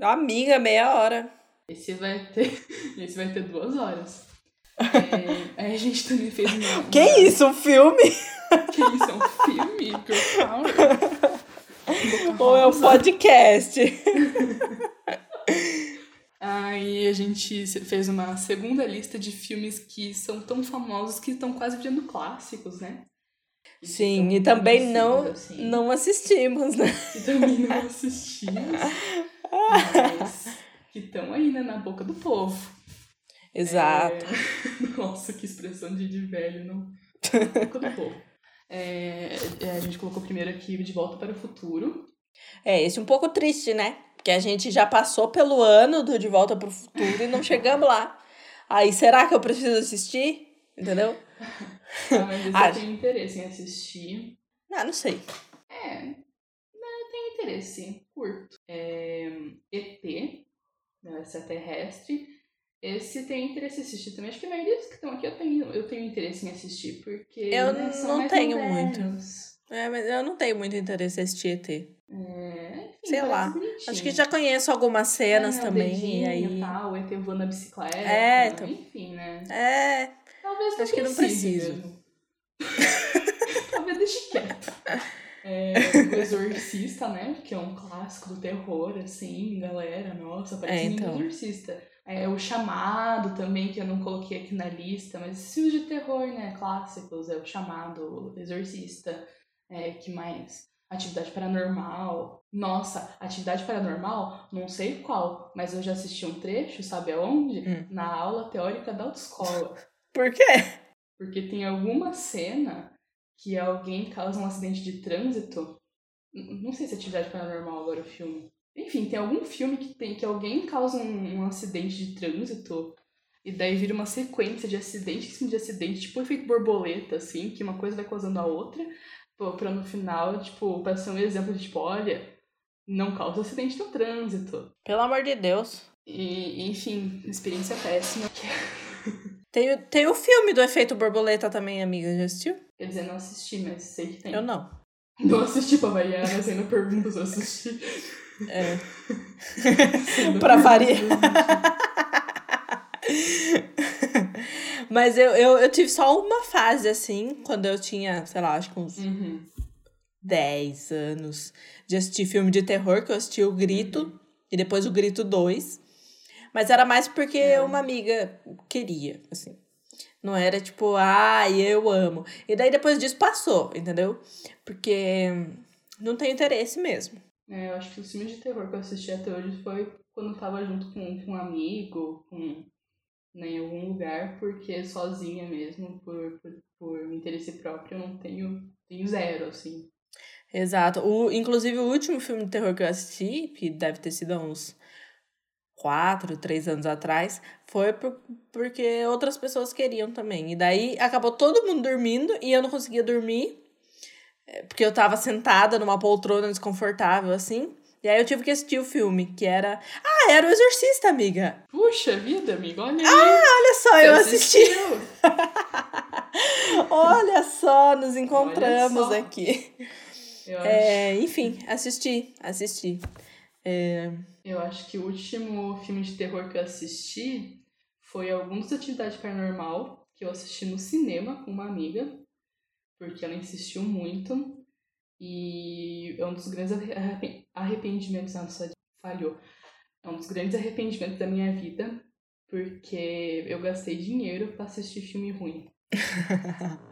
Speaker 1: Amiga, meia hora.
Speaker 2: Esse vai ter. Esse vai ter duas horas. É, aí a gente também fez uma.
Speaker 1: Que isso, um filme?
Speaker 2: Que isso? É um filme? Girl Power?
Speaker 1: Ou é um podcast?
Speaker 2: Aí a gente fez uma segunda lista de filmes que são tão famosos que estão quase virando clássicos, né? que
Speaker 1: Sim, e também não,
Speaker 2: assim.
Speaker 1: não assistimos, né?
Speaker 2: que também não assistimos, mas que estão ainda na boca do povo.
Speaker 1: Exato.
Speaker 2: É... Nossa, que expressão de, de velho, não? Na boca do povo. É, é, a gente colocou primeiro aqui De Volta para o Futuro.
Speaker 1: É, esse é um pouco triste, né? Porque a gente já passou pelo ano do De Volta pro Futuro e não chegamos lá. Aí, será que eu preciso assistir? Entendeu?
Speaker 2: Ah, mas
Speaker 1: Ah,
Speaker 2: eu tenho interesse em assistir.
Speaker 1: Ah, não sei.
Speaker 2: É, não, eu tenho interesse, curto. É, ET, né, extraterrestre. Esse tem interesse em assistir também. Acho que a maioria dos que estão aqui eu tenho, eu tenho interesse em assistir, porque.
Speaker 1: Eu
Speaker 2: né, são
Speaker 1: não
Speaker 2: mais
Speaker 1: tenho
Speaker 2: modernos.
Speaker 1: É, mas eu não tenho muito interesse em assistir ET.
Speaker 2: É, enfim,
Speaker 1: Sei lá.
Speaker 2: bonitinho.
Speaker 1: Acho que já conheço algumas cenas
Speaker 2: É,
Speaker 1: também.
Speaker 2: dedinho
Speaker 1: E aí.
Speaker 2: Tal, o ET voando na bicicleta.
Speaker 1: É, então.
Speaker 2: Enfim, né?
Speaker 1: É,
Speaker 2: Talvez não
Speaker 1: Acho que não preciso.
Speaker 2: Talvez deixe quieto. É, o Exorcista, né? Que é um clássico do terror, assim, galera. Nossa, parece
Speaker 1: É,
Speaker 2: muito
Speaker 1: então.
Speaker 2: Exorcista. É, o Chamado também, que eu não coloquei aqui na lista, mas filmes de terror, né? Clássicos, é o Chamado, o Exorcista, é, que mais? Atividade Paranormal. Nossa, Atividade Paranormal, não sei qual, mas eu já assisti um trecho, sabe aonde?
Speaker 1: Hum.
Speaker 2: Na aula teórica da autoescola.
Speaker 1: por quê?
Speaker 2: Porque tem alguma cena que alguém causa um acidente de trânsito. Não sei se é atividade paranormal agora o filme. Enfim, tem algum filme que tem que alguém causa um, um acidente de trânsito e daí vira uma sequência de acidente em cima de acidente, tipo efeito borboleta, assim, que uma coisa vai causando a outra, pra no final, tipo, pra ser um exemplo de, tipo, olha, não causa acidente no trânsito.
Speaker 1: Pelo amor de Deus.
Speaker 2: E, enfim, experiência péssima.
Speaker 1: Tem, o- tem o filme do efeito borboleta também, amiga. Já assistiu?
Speaker 2: Quer dizer, não assisti, mas sei que tem.
Speaker 1: Eu não.
Speaker 2: Não assisti pra variar, mas ainda pergunta se eu assisti.
Speaker 1: É. Pra
Speaker 2: pergunto
Speaker 1: variar. Mas eu, eu, eu tive só uma fase, assim, quando eu tinha, sei lá, acho que uns
Speaker 2: Uhum.
Speaker 1: 10 anos, de assistir filme de terror, que eu assisti o Grito, e depois o Grito 2. Mas era mais porque
Speaker 2: É.
Speaker 1: uma amiga queria, assim. Não era tipo, ai, eu amo. E daí depois disso passou, entendeu? Porque não tem interesse mesmo.
Speaker 2: É, eu acho que os filmes de terror que eu assisti até hoje foi quando eu tava junto com, com um amigo, com, né, em algum lugar, porque sozinha mesmo, por, por, por interesse próprio, eu não tenho, tenho zero, assim.
Speaker 1: Exato. O, inclusive, o último filme de terror que eu assisti, que deve ter sido há uns quatro, três anos atrás, foi por, porque outras pessoas queriam também. E daí acabou todo mundo dormindo e eu não conseguia dormir, é, porque eu tava sentada numa poltrona desconfortável, assim. E aí eu tive que assistir o filme, que era. Ah, era o Exorcista, amiga!
Speaker 2: Puxa vida, amiga, olha aí.
Speaker 1: Ah, olha só,
Speaker 2: Você
Speaker 1: eu assisti. olha só, nos encontramos
Speaker 2: só.
Speaker 1: aqui. É, enfim, assisti, assisti. É,
Speaker 2: eu acho que o último filme de terror que eu assisti foi Alguns Atividade Paranormal, que eu assisti no cinema com uma amiga, porque ela insistiu muito. E é um dos grandes arre- arrepen- arrependimentos. Nossa, falhou. É um dos grandes arrependimentos da minha vida, porque eu gastei dinheiro pra assistir filme ruim.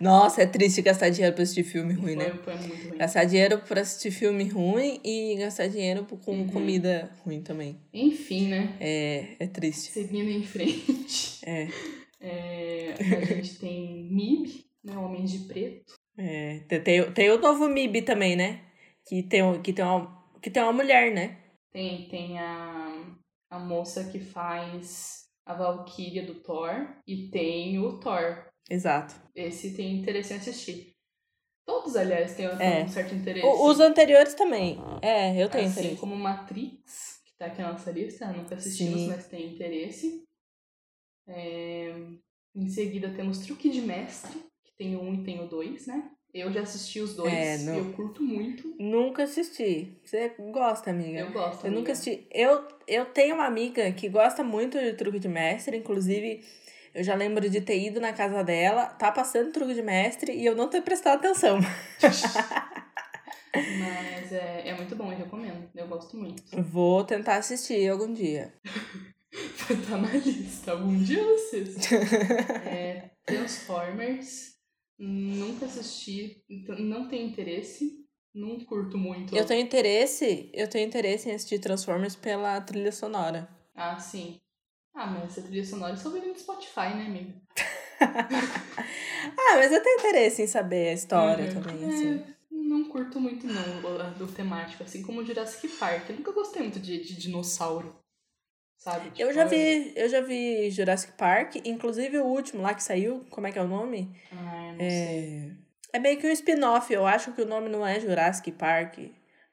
Speaker 1: Nossa, é triste gastar dinheiro pra assistir filme ruim, né?
Speaker 2: Foi, foi muito ruim.
Speaker 1: Gastar dinheiro pra assistir filme ruim e gastar dinheiro com
Speaker 2: Uhum.
Speaker 1: comida ruim também.
Speaker 2: Enfim, né?
Speaker 1: É, é triste.
Speaker 2: Seguindo em frente.
Speaker 1: É,
Speaker 2: É, a gente tem MIB, né? Homens de Preto.
Speaker 1: é. Tem- Tem, o novo MIB também, né? Que tem, que tem, uma, que tem uma mulher, né?
Speaker 2: Tem, tem a, a moça que faz a Valkyria do Thor. E tem o Thor.
Speaker 1: Exato.
Speaker 2: Esse tem interesse em assistir. Todos, aliás, têm
Speaker 1: É.
Speaker 2: um certo interesse.
Speaker 1: Os anteriores também. É, eu tenho
Speaker 2: assim
Speaker 1: interesse.
Speaker 2: como Matrix, que tá aqui na nossa lista, nunca assistimos,
Speaker 1: Sim.
Speaker 2: mas tem interesse. É, Em seguida temos Truque de Mestre, que tem o um e tem o dois, né? Eu já assisti os dois
Speaker 1: É,
Speaker 2: e
Speaker 1: não-
Speaker 2: eu curto muito.
Speaker 1: Nunca assisti. Você gosta, amiga?
Speaker 2: Eu gosto.
Speaker 1: Eu nunca
Speaker 2: amiga.
Speaker 1: assisti. Eu, eu tenho uma amiga que gosta muito de truque de mestre, inclusive eu já lembro de ter ido na casa dela, tá passando truque de mestre e eu não ter prestado atenção.
Speaker 2: Mas é, é muito bom, eu recomendo. Eu gosto muito.
Speaker 1: Vou tentar assistir algum dia.
Speaker 2: tá na lista. Algum dia eu assisto. É, Transformers. Nunca assisti. então Não tenho interesse. Não curto muito.
Speaker 1: Eu tenho interesse, eu tenho interesse em assistir Transformers pela trilha sonora.
Speaker 2: Ah, sim. Ah, mas essa trilha sonora eu só vi no Spotify, né, amiga?
Speaker 1: Ah, mas eu tenho interesse em saber a história
Speaker 2: Uhum.
Speaker 1: também,
Speaker 2: É,
Speaker 1: assim.
Speaker 2: não curto muito, não, do temático. Assim como o Jurassic Park. Eu nunca gostei muito de, de dinossauro. Sabe?
Speaker 1: Eu
Speaker 2: Tipo,
Speaker 1: já vi, eu já vi Jurassic Park, inclusive o último lá que saiu, como é que é o nome?
Speaker 2: Ah, eu não sei.
Speaker 1: É, é meio que um spin-off, eu acho que o nome não é Jurassic Park,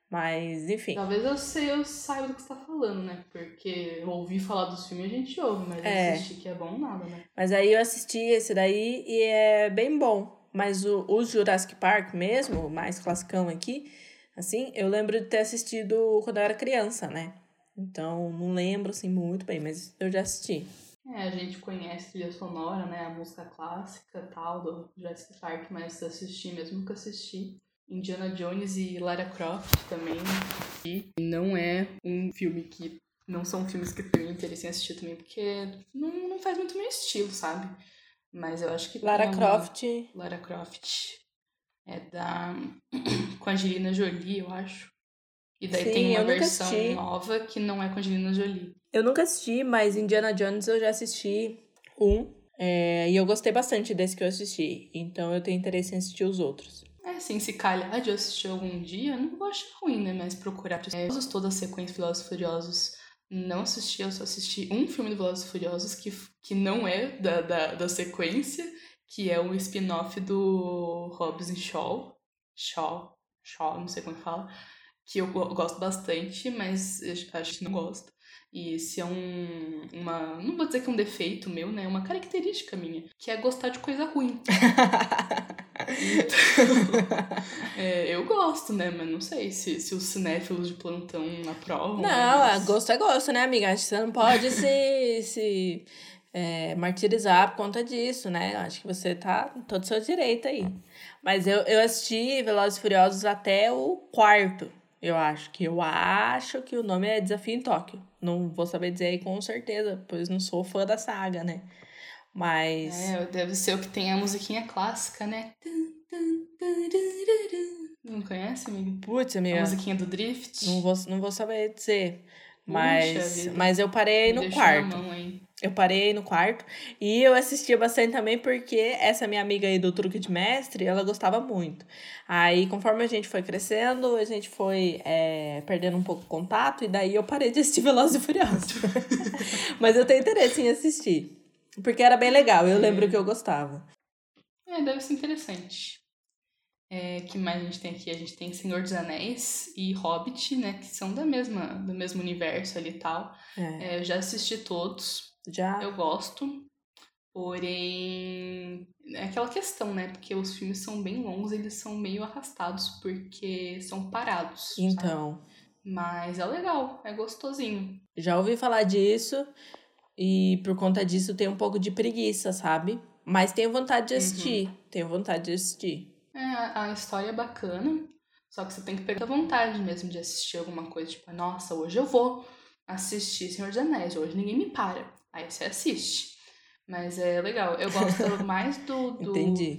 Speaker 1: mas enfim.
Speaker 2: Talvez eu sei, eu saiba do que você tá falando, né? Porque ouvir falar dos filmes a gente ouve, mas
Speaker 1: É.
Speaker 2: assistir que é bom nada, né?
Speaker 1: Mas aí eu assisti esse daí e é bem bom. Mas o, o Jurassic Park mesmo, o mais classicão aqui, assim, eu lembro de ter assistido quando eu era criança, né? Então, não lembro, assim, muito bem, mas eu já assisti.
Speaker 2: É, a gente conhece a trilha sonora, né? A música clássica tal do Jurassic Park, mas assisti mesmo nunca assisti. Indiana Jones e Lara Croft também. E não é um filme que. Não são filmes que eu tenho interesse em assistir também, porque não, não faz muito meu estilo, sabe? Mas eu acho que.
Speaker 1: Lara
Speaker 2: uma-
Speaker 1: Croft,
Speaker 2: Lara Croft. É da. com a Angelina Jolie, eu acho. E daí
Speaker 1: Sim,
Speaker 2: tem uma versão
Speaker 1: assisti.
Speaker 2: nova que não é com a Angelina Jolie.
Speaker 1: eu nunca assisti, mas Indiana Jones eu já assisti um. é, e eu gostei bastante desse que eu assisti. Então eu tenho interesse em assistir os outros.
Speaker 2: É assim, se calhar de assistir algum dia, não vou achar ruim, né? Mas procurar é, toda a sequência Velozes e Furiosos. Não assisti, eu só assisti um filme do Velozes e Furiosos que, que não é da, da, da sequência, que é um spin-off do Hobbs Shaw. Shaw, Shaw, não sei como fala. Que eu go- gosto bastante, mas acho que não gosto. E esse é um, uma. Não vou dizer que é um defeito meu, né? É uma característica minha, que é gostar de coisa ruim. Então, é, eu gosto, né? Mas não sei se, se os cinéfilos de plantão aprovam.
Speaker 1: Não,
Speaker 2: mas-
Speaker 1: é gosto é gosto, né, amiga? Acho que você não pode se, se é, martirizar por conta disso, né? Acho que você tá todo o seu direito aí. Mas eu, eu assisti Velozes e Furiosos até o quarto, eu acho. Que eu acho que o nome é Desafio em Tóquio. Não vou saber dizer aí com certeza, pois não sou fã da saga, né? Mas...
Speaker 2: É, deve ser o que tem a musiquinha clássica, né? Não conhece, amigo?
Speaker 1: Putz,
Speaker 2: A
Speaker 1: amiga,
Speaker 2: musiquinha do Drift?
Speaker 1: não vou, não vou saber dizer. Mas, mas eu parei
Speaker 2: Me
Speaker 1: no
Speaker 2: deixou na
Speaker 1: quarto.
Speaker 2: mão, hein?
Speaker 1: Eu parei no quarto. E eu assistia bastante também porque essa minha amiga aí do Truque de Mestre, ela gostava muito. Aí, conforme a gente foi crescendo, a gente foi é, perdendo um pouco o contato. E daí eu parei de assistir Velozes e Furiosos. Mas eu tenho interesse em assistir. Porque era bem legal. Eu lembro que eu gostava.
Speaker 2: É, deve ser interessante. É, que mais a gente tem aqui? A gente tem Senhor dos Anéis e Hobbit, né? Que são da mesma, do mesmo universo ali e tal.
Speaker 1: É.
Speaker 2: É, eu já assisti todos.
Speaker 1: Já.
Speaker 2: Eu gosto. Porém, é aquela questão, né? Porque os filmes são bem longos, eles são meio arrastados, porque são parados. sabe?
Speaker 1: Então.
Speaker 2: Mas é legal, é gostosinho.
Speaker 1: Já ouvi falar disso. E por conta disso tenho um pouco de preguiça, sabe? Mas tenho vontade de assistir. Tenho vontade de assistir.
Speaker 2: É, a história é bacana, só que você tem que pegar a vontade mesmo de assistir alguma coisa, tipo, nossa, hoje eu vou assistir Senhor dos Anéis, hoje ninguém me para. Aí você assiste. Mas é legal. Eu gosto mais do, do,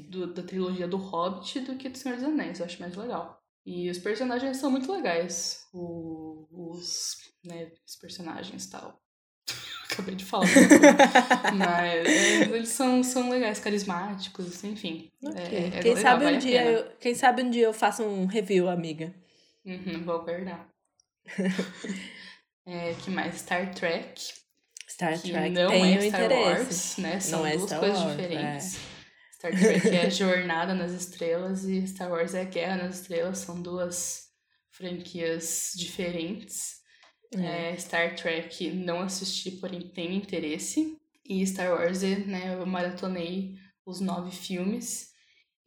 Speaker 2: do- da trilogia do Hobbit do que do Senhor dos Anéis. Eu acho mais legal. E os personagens são muito legais. O- os, né, os personagens e tal. Acabei de falar. né? Mas é, eles são, são legais, carismáticos, enfim.
Speaker 1: Ok.
Speaker 2: É, é
Speaker 1: quem,
Speaker 2: legal,
Speaker 1: sabe
Speaker 2: vale
Speaker 1: um
Speaker 2: a
Speaker 1: dia eu, quem sabe um dia eu faço um review, amiga.
Speaker 2: Uhum, vou guardar. é, que mais? Star Trek.
Speaker 1: Star Trek
Speaker 2: não
Speaker 1: tenho
Speaker 2: é Star
Speaker 1: interesse.
Speaker 2: Wars, né? São
Speaker 1: Não é
Speaker 2: duas
Speaker 1: Star
Speaker 2: coisas
Speaker 1: Wars,
Speaker 2: diferentes. Star Trek é a Jornada nas Estrelas e Star Wars é a Guerra nas Estrelas. São duas franquias diferentes.
Speaker 1: É.
Speaker 2: É, Star Trek não assisti, porém tenho interesse. E Star Wars, né, eu maratonei os nove filmes.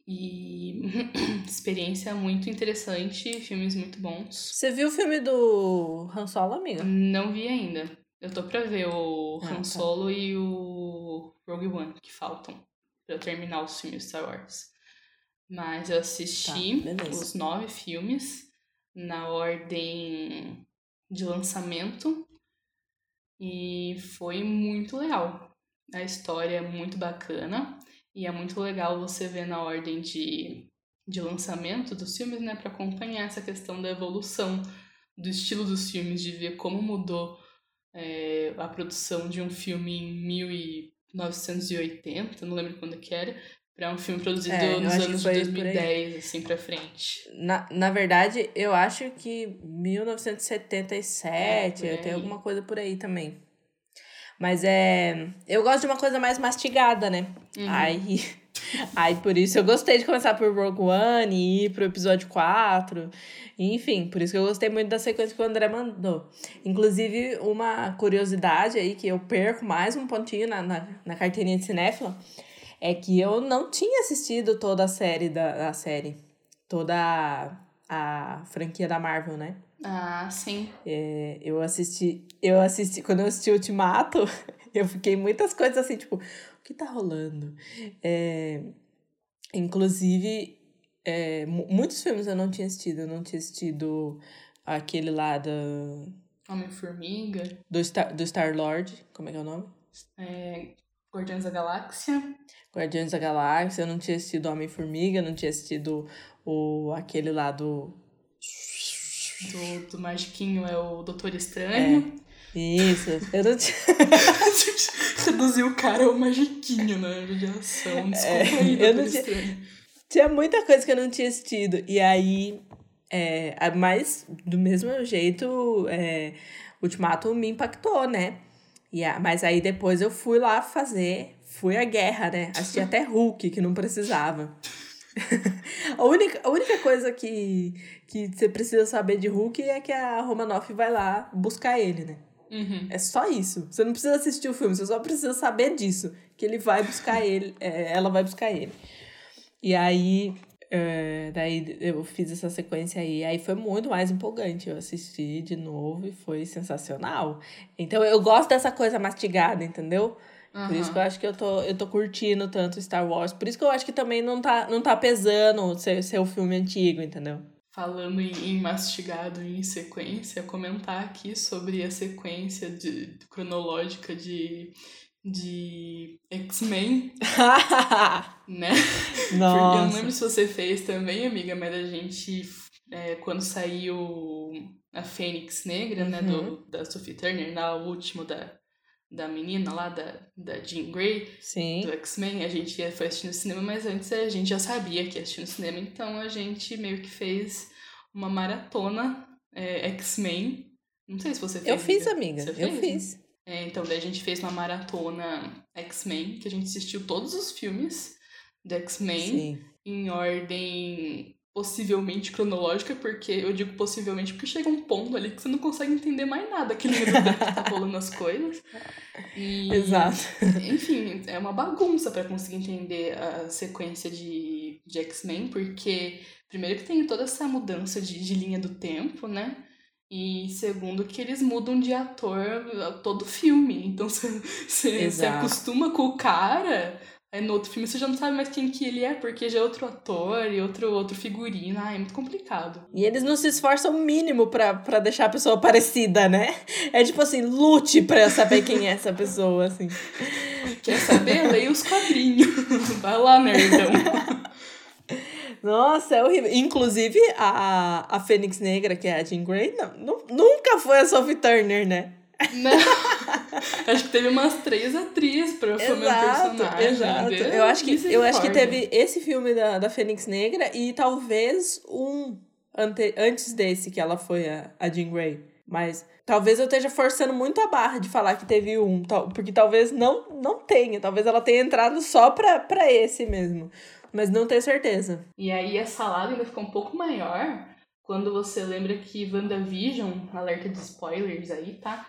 Speaker 2: E experiência muito interessante, filmes muito bons.
Speaker 1: Você viu o filme do Han Solo, amiga?
Speaker 2: Não vi ainda. Eu tô pra ver o
Speaker 1: Ah,
Speaker 2: Han
Speaker 1: tá.
Speaker 2: Solo e o Rogue One, que faltam pra eu terminar os filmes Star Wars. Mas eu assisti
Speaker 1: Tá,
Speaker 2: os nove filmes na ordem de lançamento e foi muito legal. A história é muito bacana e é muito legal você ver na ordem de, de lançamento dos filmes, né, para acompanhar essa questão da evolução do estilo dos filmes, de ver como mudou é, a produção de um filme em 1980, não lembro quando que era, para um filme produzido
Speaker 1: É,
Speaker 2: nos anos de
Speaker 1: foi por aí.
Speaker 2: 2010, assim, pra frente.
Speaker 1: Na, na verdade, eu acho que 1977,
Speaker 2: É,
Speaker 1: tem alguma coisa por aí também. Mas é. Eu gosto de uma coisa mais mastigada, né?
Speaker 2: Uhum.
Speaker 1: Aí, aí, por isso eu gostei de começar por Rogue One e ir pro episódio 4. Enfim, por isso que eu gostei muito da sequência que o André mandou. Inclusive, uma curiosidade aí que eu perco mais um pontinho na, na, na carteirinha de cinéfila é que eu não tinha assistido toda a série da a série. Toda a, a franquia da Marvel, né?
Speaker 2: Ah, sim.
Speaker 1: É, eu assisti, eu assisti, quando eu assisti Ultimato, eu fiquei muitas coisas assim, tipo, que tá rolando? É, inclusive, é, mu- muitos filmes eu não tinha assistido, eu não tinha assistido aquele lá do,
Speaker 2: Homem-Formiga,
Speaker 1: do, Star, do Star-Lord, como é que é o nome?
Speaker 2: é, Guardiões da Galáxia.
Speaker 1: Guardiões da Galáxia, eu não tinha assistido Homem-Formiga, eu não tinha assistido o, aquele lá do...
Speaker 2: Do, do Magiquinho é o Doutor Estranho.
Speaker 1: Isso, eu não tinha...
Speaker 2: Reduziu o cara ao Magiquinho, né? De ação. Desculpa aí,
Speaker 1: É, eu
Speaker 2: Doutor
Speaker 1: não tinha-. Tinha muita coisa que eu não tinha assistido. E aí, é, mas do mesmo jeito, é, Ultimato me impactou, né? E a, mas aí depois eu fui lá fazer, fui à guerra, né? Assisti até Hulk, que não precisava. a, única, a única coisa que, que você precisa saber de Hulk é que a Romanoff vai lá buscar ele, né?
Speaker 2: Uhum.
Speaker 1: É só isso. Você não precisa assistir o filme, você só precisa saber disso. Que ele vai buscar ele, é, ela vai buscar ele. E aí, é, daí eu fiz essa sequência aí. Aí foi muito mais empolgante. Eu assisti de novo e foi sensacional. Então eu gosto dessa coisa mastigada, entendeu? Por isso que eu acho que eu tô, eu tô curtindo tanto Star Wars. Por isso que eu acho que também não tá, não tá pesando ser, ser o filme antigo, entendeu?
Speaker 2: Falando em, em mastigado em sequência, comentar aqui sobre a sequência de, cronológica de, de X-Men, né? Porque eu não
Speaker 1: Nossa.
Speaker 2: lembro se você fez também, amiga, mas a gente, é, quando saiu a Fênix Negra, né, do, da Sophie Turner, na último da, da menina lá, da, da Jean Grey,
Speaker 1: Sim.
Speaker 2: do X-Men, a gente foi assistir no cinema, mas antes a gente já sabia que ia assistir no cinema, então a gente meio que fez uma maratona é, X-Men. Não sei se você fez.
Speaker 1: Eu fiz, amiga.
Speaker 2: Você
Speaker 1: Eu
Speaker 2: fez?
Speaker 1: fiz.
Speaker 2: É, então, daí a gente fez uma maratona X-Men, que a gente assistiu todos os filmes do X-Men em ordem possivelmente cronológica, porque eu digo possivelmente porque chega um ponto ali que você não consegue entender mais nada que linha do tempo que tá rolando as coisas. E,
Speaker 1: Exato.
Speaker 2: Enfim, é uma bagunça pra conseguir entender a sequência de, de X-Men, porque primeiro que tem toda essa mudança de, de linha do tempo, né? E segundo que eles mudam de ator a todo filme. Então você,
Speaker 1: Exato.
Speaker 2: acostuma com o cara, aí no outro filme você já não sabe mais quem que ele é, porque já é outro ator e outro, outro figurino. Ah, é muito complicado.
Speaker 1: E eles não se esforçam o mínimo pra, pra deixar a pessoa parecida, né? É tipo assim, lute pra saber quem é essa pessoa, assim.
Speaker 2: Quer saber? Leia os quadrinhos. Vai lá, nerdão.
Speaker 1: Nossa, é horrível. Inclusive, a, a Fênix Negra, que é a Jean Grey, não, nu- nunca foi a Sophie Turner, né?
Speaker 2: Acho que teve umas três atrizes pra fazer o personagem.
Speaker 1: exato.
Speaker 2: Deus
Speaker 1: Eu acho, que, eu acho que teve esse filme da, da Fênix Negra e talvez um ante, antes desse, que ela foi a, a Jean Grey. Mas talvez eu esteja forçando muito a barra de falar que teve um, tal- porque talvez não, não tenha. Talvez ela tenha entrado só pra, pra esse mesmo. Mas não tenho certeza.
Speaker 2: E aí a salada ainda ficou um pouco maior quando você lembra que WandaVision, alerta de spoilers aí, tá?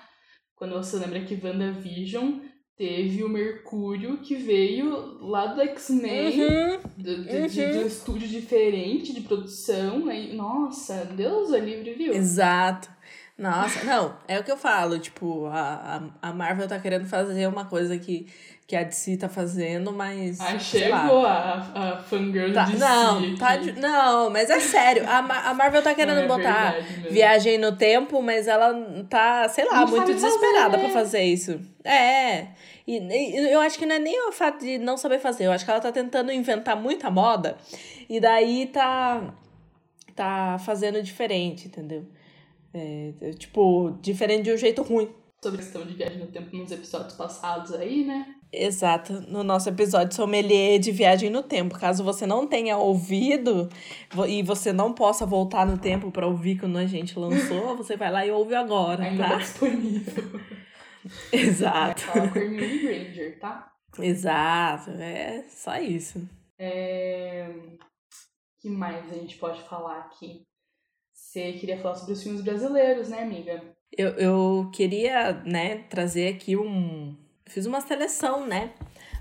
Speaker 2: Quando você lembra que WandaVision teve o Mercúrio que veio lá do X-Men,
Speaker 1: Uhum.
Speaker 2: do, do- de,
Speaker 1: uhum.
Speaker 2: de um estúdio diferente de produção. Aí, nossa, Deus o livre, viu?
Speaker 1: Exato. Nossa, não, é o que eu falo, tipo, a, a a Marvel tá querendo fazer uma coisa que, que a DC tá fazendo, mas. Lá.
Speaker 2: chegou a, a fangirl
Speaker 1: Tá-
Speaker 2: de
Speaker 1: não, tá de- não, mas é sério. A, a Marvel tá querendo
Speaker 2: é
Speaker 1: botar viagem no tempo, mas ela tá, sei lá,
Speaker 2: Não
Speaker 1: muito
Speaker 2: sabe fazer,
Speaker 1: desesperada
Speaker 2: né?
Speaker 1: pra fazer isso. É. E, e eu acho que não é nem o fato de não saber fazer, eu acho que ela tá tentando inventar muita moda e daí tá tá fazendo diferente, entendeu? É, é, tipo, diferente de um jeito ruim.
Speaker 2: Sobre a questão de viagem no tempo nos episódios passados aí, né?
Speaker 1: Exato, no nosso episódio sommelier de viagem no tempo. Caso você não tenha ouvido e você não possa voltar no tempo pra ouvir quando a gente lançou, você vai lá e ouve agora,
Speaker 2: Ainda tá
Speaker 1: tá?
Speaker 2: disponível.
Speaker 1: Exato.
Speaker 2: Granger, tá?
Speaker 1: Exato, é só isso.
Speaker 2: É... que mais a gente pode falar aqui? Você queria falar sobre os filmes brasileiros, né, amiga?
Speaker 1: Eu, eu queria, né, trazer aqui um. Fiz uma seleção, né?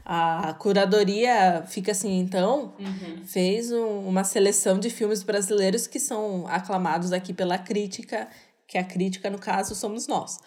Speaker 1: A curadoria fica assim, então,
Speaker 2: Uhum.
Speaker 1: fez um- uma seleção de filmes brasileiros que são aclamados aqui pela crítica, que a crítica, no caso, somos nós,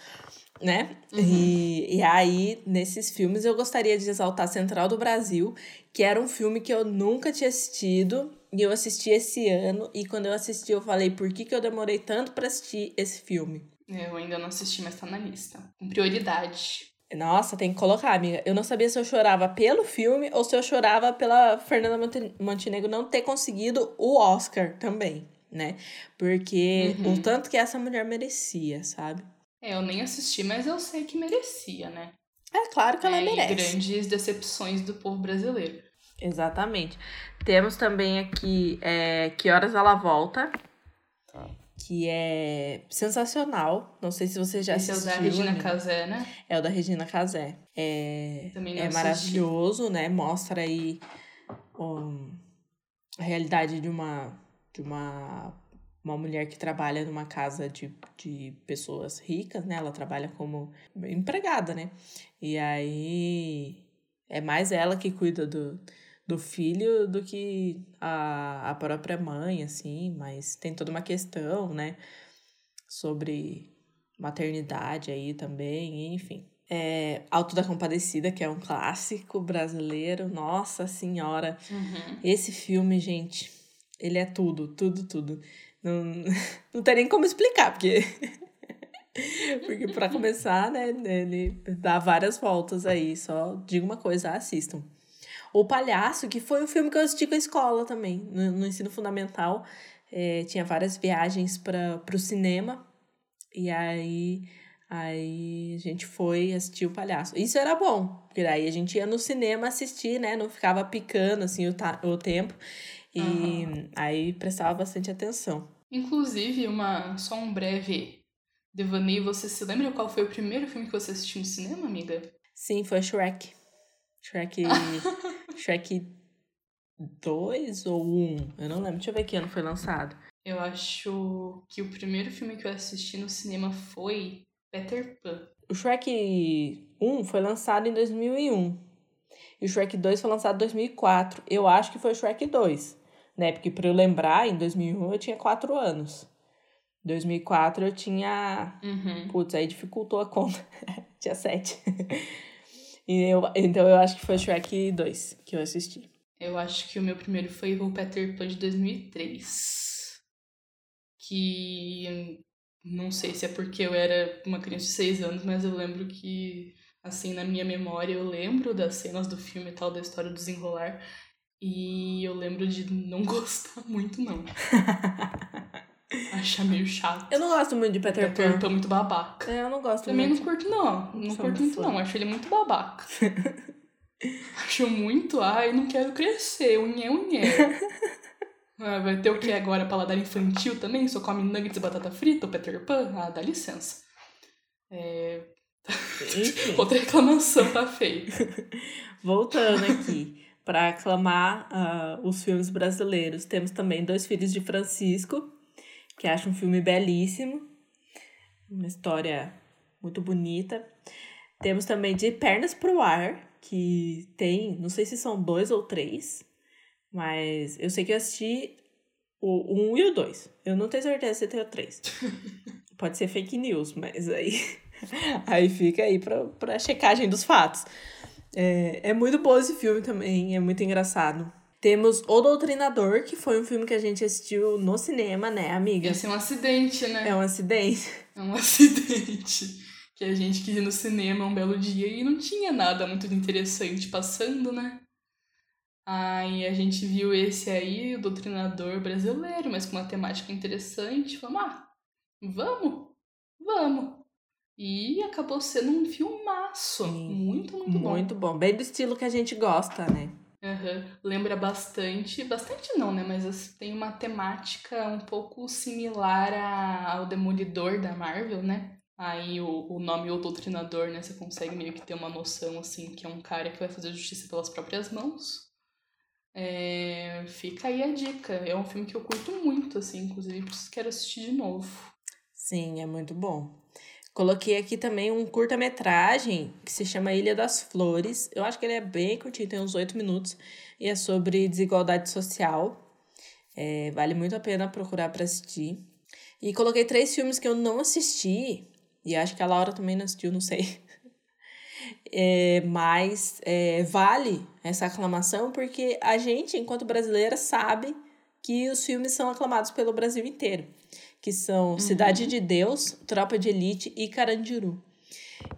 Speaker 1: né? E, e aí, nesses filmes, eu gostaria de exaltar Central do Brasil, que era um filme que eu nunca tinha assistido, e eu assisti esse ano, e quando eu assisti, eu falei, por que, que eu demorei tanto para assistir esse filme?
Speaker 2: Eu ainda não assisti, mas tá na lista. Com prioridade.
Speaker 1: Nossa, tem que colocar, amiga. Eu não sabia se eu chorava pelo filme ou se eu chorava pela Fernanda Monte- Montenegro não ter conseguido o Oscar também, né? Porque
Speaker 2: Uhum.
Speaker 1: o tanto que essa mulher merecia, sabe?
Speaker 2: É, eu nem assisti, mas eu sei que merecia, né?
Speaker 1: É claro que ela
Speaker 2: É,
Speaker 1: merece.
Speaker 2: grandes decepções do povo brasileiro.
Speaker 1: Exatamente. Temos também aqui é, Que Horas Ela Volta, que é sensacional. Não sei se você já
Speaker 2: Esse é o
Speaker 1: assistiu.
Speaker 2: da Regina
Speaker 1: amiga.
Speaker 2: Casé, né?
Speaker 1: É o da Regina Casé. É,
Speaker 2: Também
Speaker 1: é
Speaker 2: assisti.
Speaker 1: maravilhoso, né? Mostra aí um, a realidade de uma, de uma, uma mulher que trabalha numa casa de, de pessoas ricas, né? Ela trabalha como empregada, né? E aí é mais ela que cuida do, do filho do que a, a própria mãe, assim, mas tem toda uma questão, né? Sobre maternidade aí também, enfim. É, Alto da Compadecida, que é um clássico brasileiro, nossa senhora.
Speaker 2: Uhum.
Speaker 1: Esse filme, gente, ele é tudo, tudo, tudo. Não, não tem nem como explicar, porque. Porque pra começar, né, ele dá várias voltas aí. Só digo uma coisa, assistam. O Palhaço, que foi um filme que eu assisti com a escola também, no, no ensino fundamental. É, tinha várias viagens para o cinema. E aí Aí a gente foi assistir o palhaço. Isso era bom, porque daí a gente ia no cinema assistir, né? Não ficava picando assim o, ta o tempo. E uhum. aí prestava bastante atenção.
Speaker 2: Inclusive, uma só um breve devaneio, você se lembra qual foi o primeiro filme que você assistiu no cinema, amiga?
Speaker 1: Sim, foi Shrek. Shrek. Shrek 2 ou 1? Eu não lembro. Deixa eu ver que ano foi lançado.
Speaker 2: Eu acho que o primeiro filme que eu assisti no cinema foi Peter Pan.
Speaker 1: O Shrek 1 foi lançado em 2001. E o Shrek 2 foi lançado em 2004. Eu acho que foi o Shrek 2. Né? Porque pra eu lembrar, em 2001 eu tinha 4 anos. Em 2004 eu tinha.
Speaker 2: Uhum.
Speaker 1: Putz, aí dificultou a conta. tinha 7. e eu, então eu acho que foi Shrek 2 que eu assisti.
Speaker 2: Eu acho que o meu primeiro foi o Peter Pan de 2003. Que não sei se é porque eu era uma criança de 6 anos, mas eu lembro que, assim, na minha memória, eu lembro das cenas do filme e tal, da história do desenrolar. E eu lembro de não gostar muito, não. Achar meio chato.
Speaker 1: Eu não gosto muito de Peter, Peter Pan.
Speaker 2: Peter Pan muito babaca.
Speaker 1: É, eu não gosto
Speaker 2: Também
Speaker 1: muito.
Speaker 2: não curto, não. Não Sou curto muito, fã. não. Acho ele muito babaca. Acho muito, ai, não quero crescer, unhé, unhé. ah, vai ter o que agora? Paladar infantil também? Só come nuggets e batata frita, o Peter Pan? Ah, dá licença. É... Outra reclamação tá feia.
Speaker 1: Voltando aqui, para aclamar uh, os filmes brasileiros, temos também Dois Filhos de Francisco, que acho um filme belíssimo, uma história muito bonita. Temos também De Pernas pro Ar, que tem, não sei se são dois ou três, mas eu sei que eu assisti o um e o dois. Eu não tenho certeza se tem o três. Pode ser fake news, mas aí, aí fica aí pra, pra checagem dos fatos. É, é muito bom esse filme também, é muito engraçado. Temos O Doutrinador, que foi um filme que a gente assistiu no cinema, né, amiga?
Speaker 2: Esse é um acidente, né?
Speaker 1: É um acidente.
Speaker 2: É um acidente que a gente quis ir no cinema um belo dia e não tinha nada muito interessante passando, né? Aí a gente viu esse aí, o Doutrinador Brasileiro, mas com uma temática interessante. Falamos, ah, vamos, vamos. E acabou sendo um filmaço. Sim, muito, muito bom.
Speaker 1: Muito bom. Bem do estilo que a gente gosta, né?
Speaker 2: Uhum. Lembra bastante, bastante não, né? Mas tem uma temática um pouco similar ao Demolidor da Marvel, né? Aí o, o nome O Doutrinador, né? Você consegue meio que ter uma noção, assim, que é um cara que vai fazer justiça pelas próprias mãos. É, fica aí a dica. É um filme que eu curto muito, assim, inclusive quero assistir de novo.
Speaker 1: Sim, é muito bom. Coloquei aqui também um curta-metragem que se chama Ilha das Flores. Eu acho que ele é bem curtinho, tem uns oito minutos. E é sobre desigualdade social. É, vale muito a pena procurar para assistir. E coloquei três filmes que eu não assisti, e acho que a Laura também não assistiu, não sei. É, mas é, vale essa aclamação porque a gente, enquanto brasileira, sabe que os filmes são aclamados pelo Brasil inteiro. Que são uhum. Cidade de Deus, Tropa de Elite e Carandiru.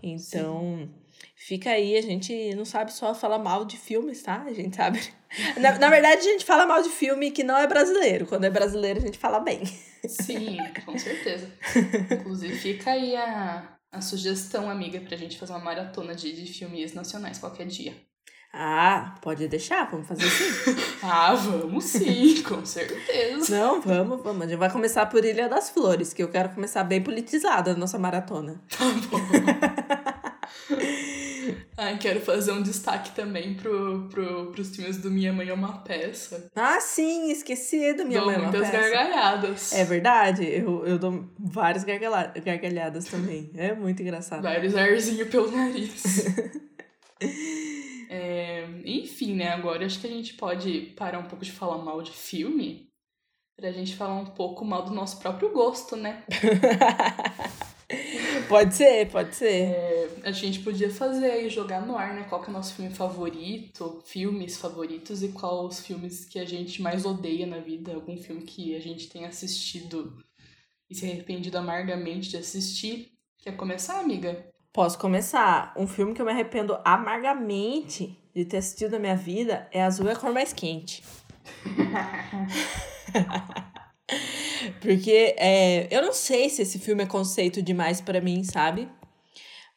Speaker 1: Então, Sim. fica aí, a gente não sabe só falar mal de filmes, tá? A gente sabe. Na, na verdade, a gente fala mal de filme que não é brasileiro. Quando é brasileiro, a gente fala bem.
Speaker 2: Sim, com certeza. Inclusive, fica aí a, a sugestão, amiga, pra gente fazer uma maratona de, de filmes nacionais qualquer dia.
Speaker 1: Ah, pode deixar, vamos fazer assim.
Speaker 2: ah, vamos sim, com certeza.
Speaker 1: Não, vamos, vamos. A gente vai começar por Ilha das Flores, que eu quero começar bem politizada a nossa maratona.
Speaker 2: Tá bom. Ai, quero fazer um destaque também pro, pro, pros filmes do Minha Mãe é uma Peça.
Speaker 1: Ah, sim, esqueci do Minha
Speaker 2: dou
Speaker 1: Mãe é uma
Speaker 2: Peça. muitas gargalhadas.
Speaker 1: É verdade, eu, eu dou várias gargalhadas também. É muito engraçado.
Speaker 2: Vários arzinhos pelo nariz. é, enfim, né, agora acho que a gente pode parar um pouco de falar mal de filme pra gente falar um pouco mal do nosso próprio gosto, né?
Speaker 1: pode ser, pode ser.
Speaker 2: É, a gente podia fazer aí, jogar no ar, né? Qual que é o nosso filme favorito, filmes favoritos e qual os filmes que a gente mais odeia na vida. Algum filme que a gente tenha assistido e se arrependido amargamente de assistir. Quer começar, amiga?
Speaker 1: Posso começar. Um filme que eu me arrependo amargamente de ter assistido na minha vida é Azul é a cor mais quente. Porque é, eu não sei se esse filme é conceito demais para mim, sabe?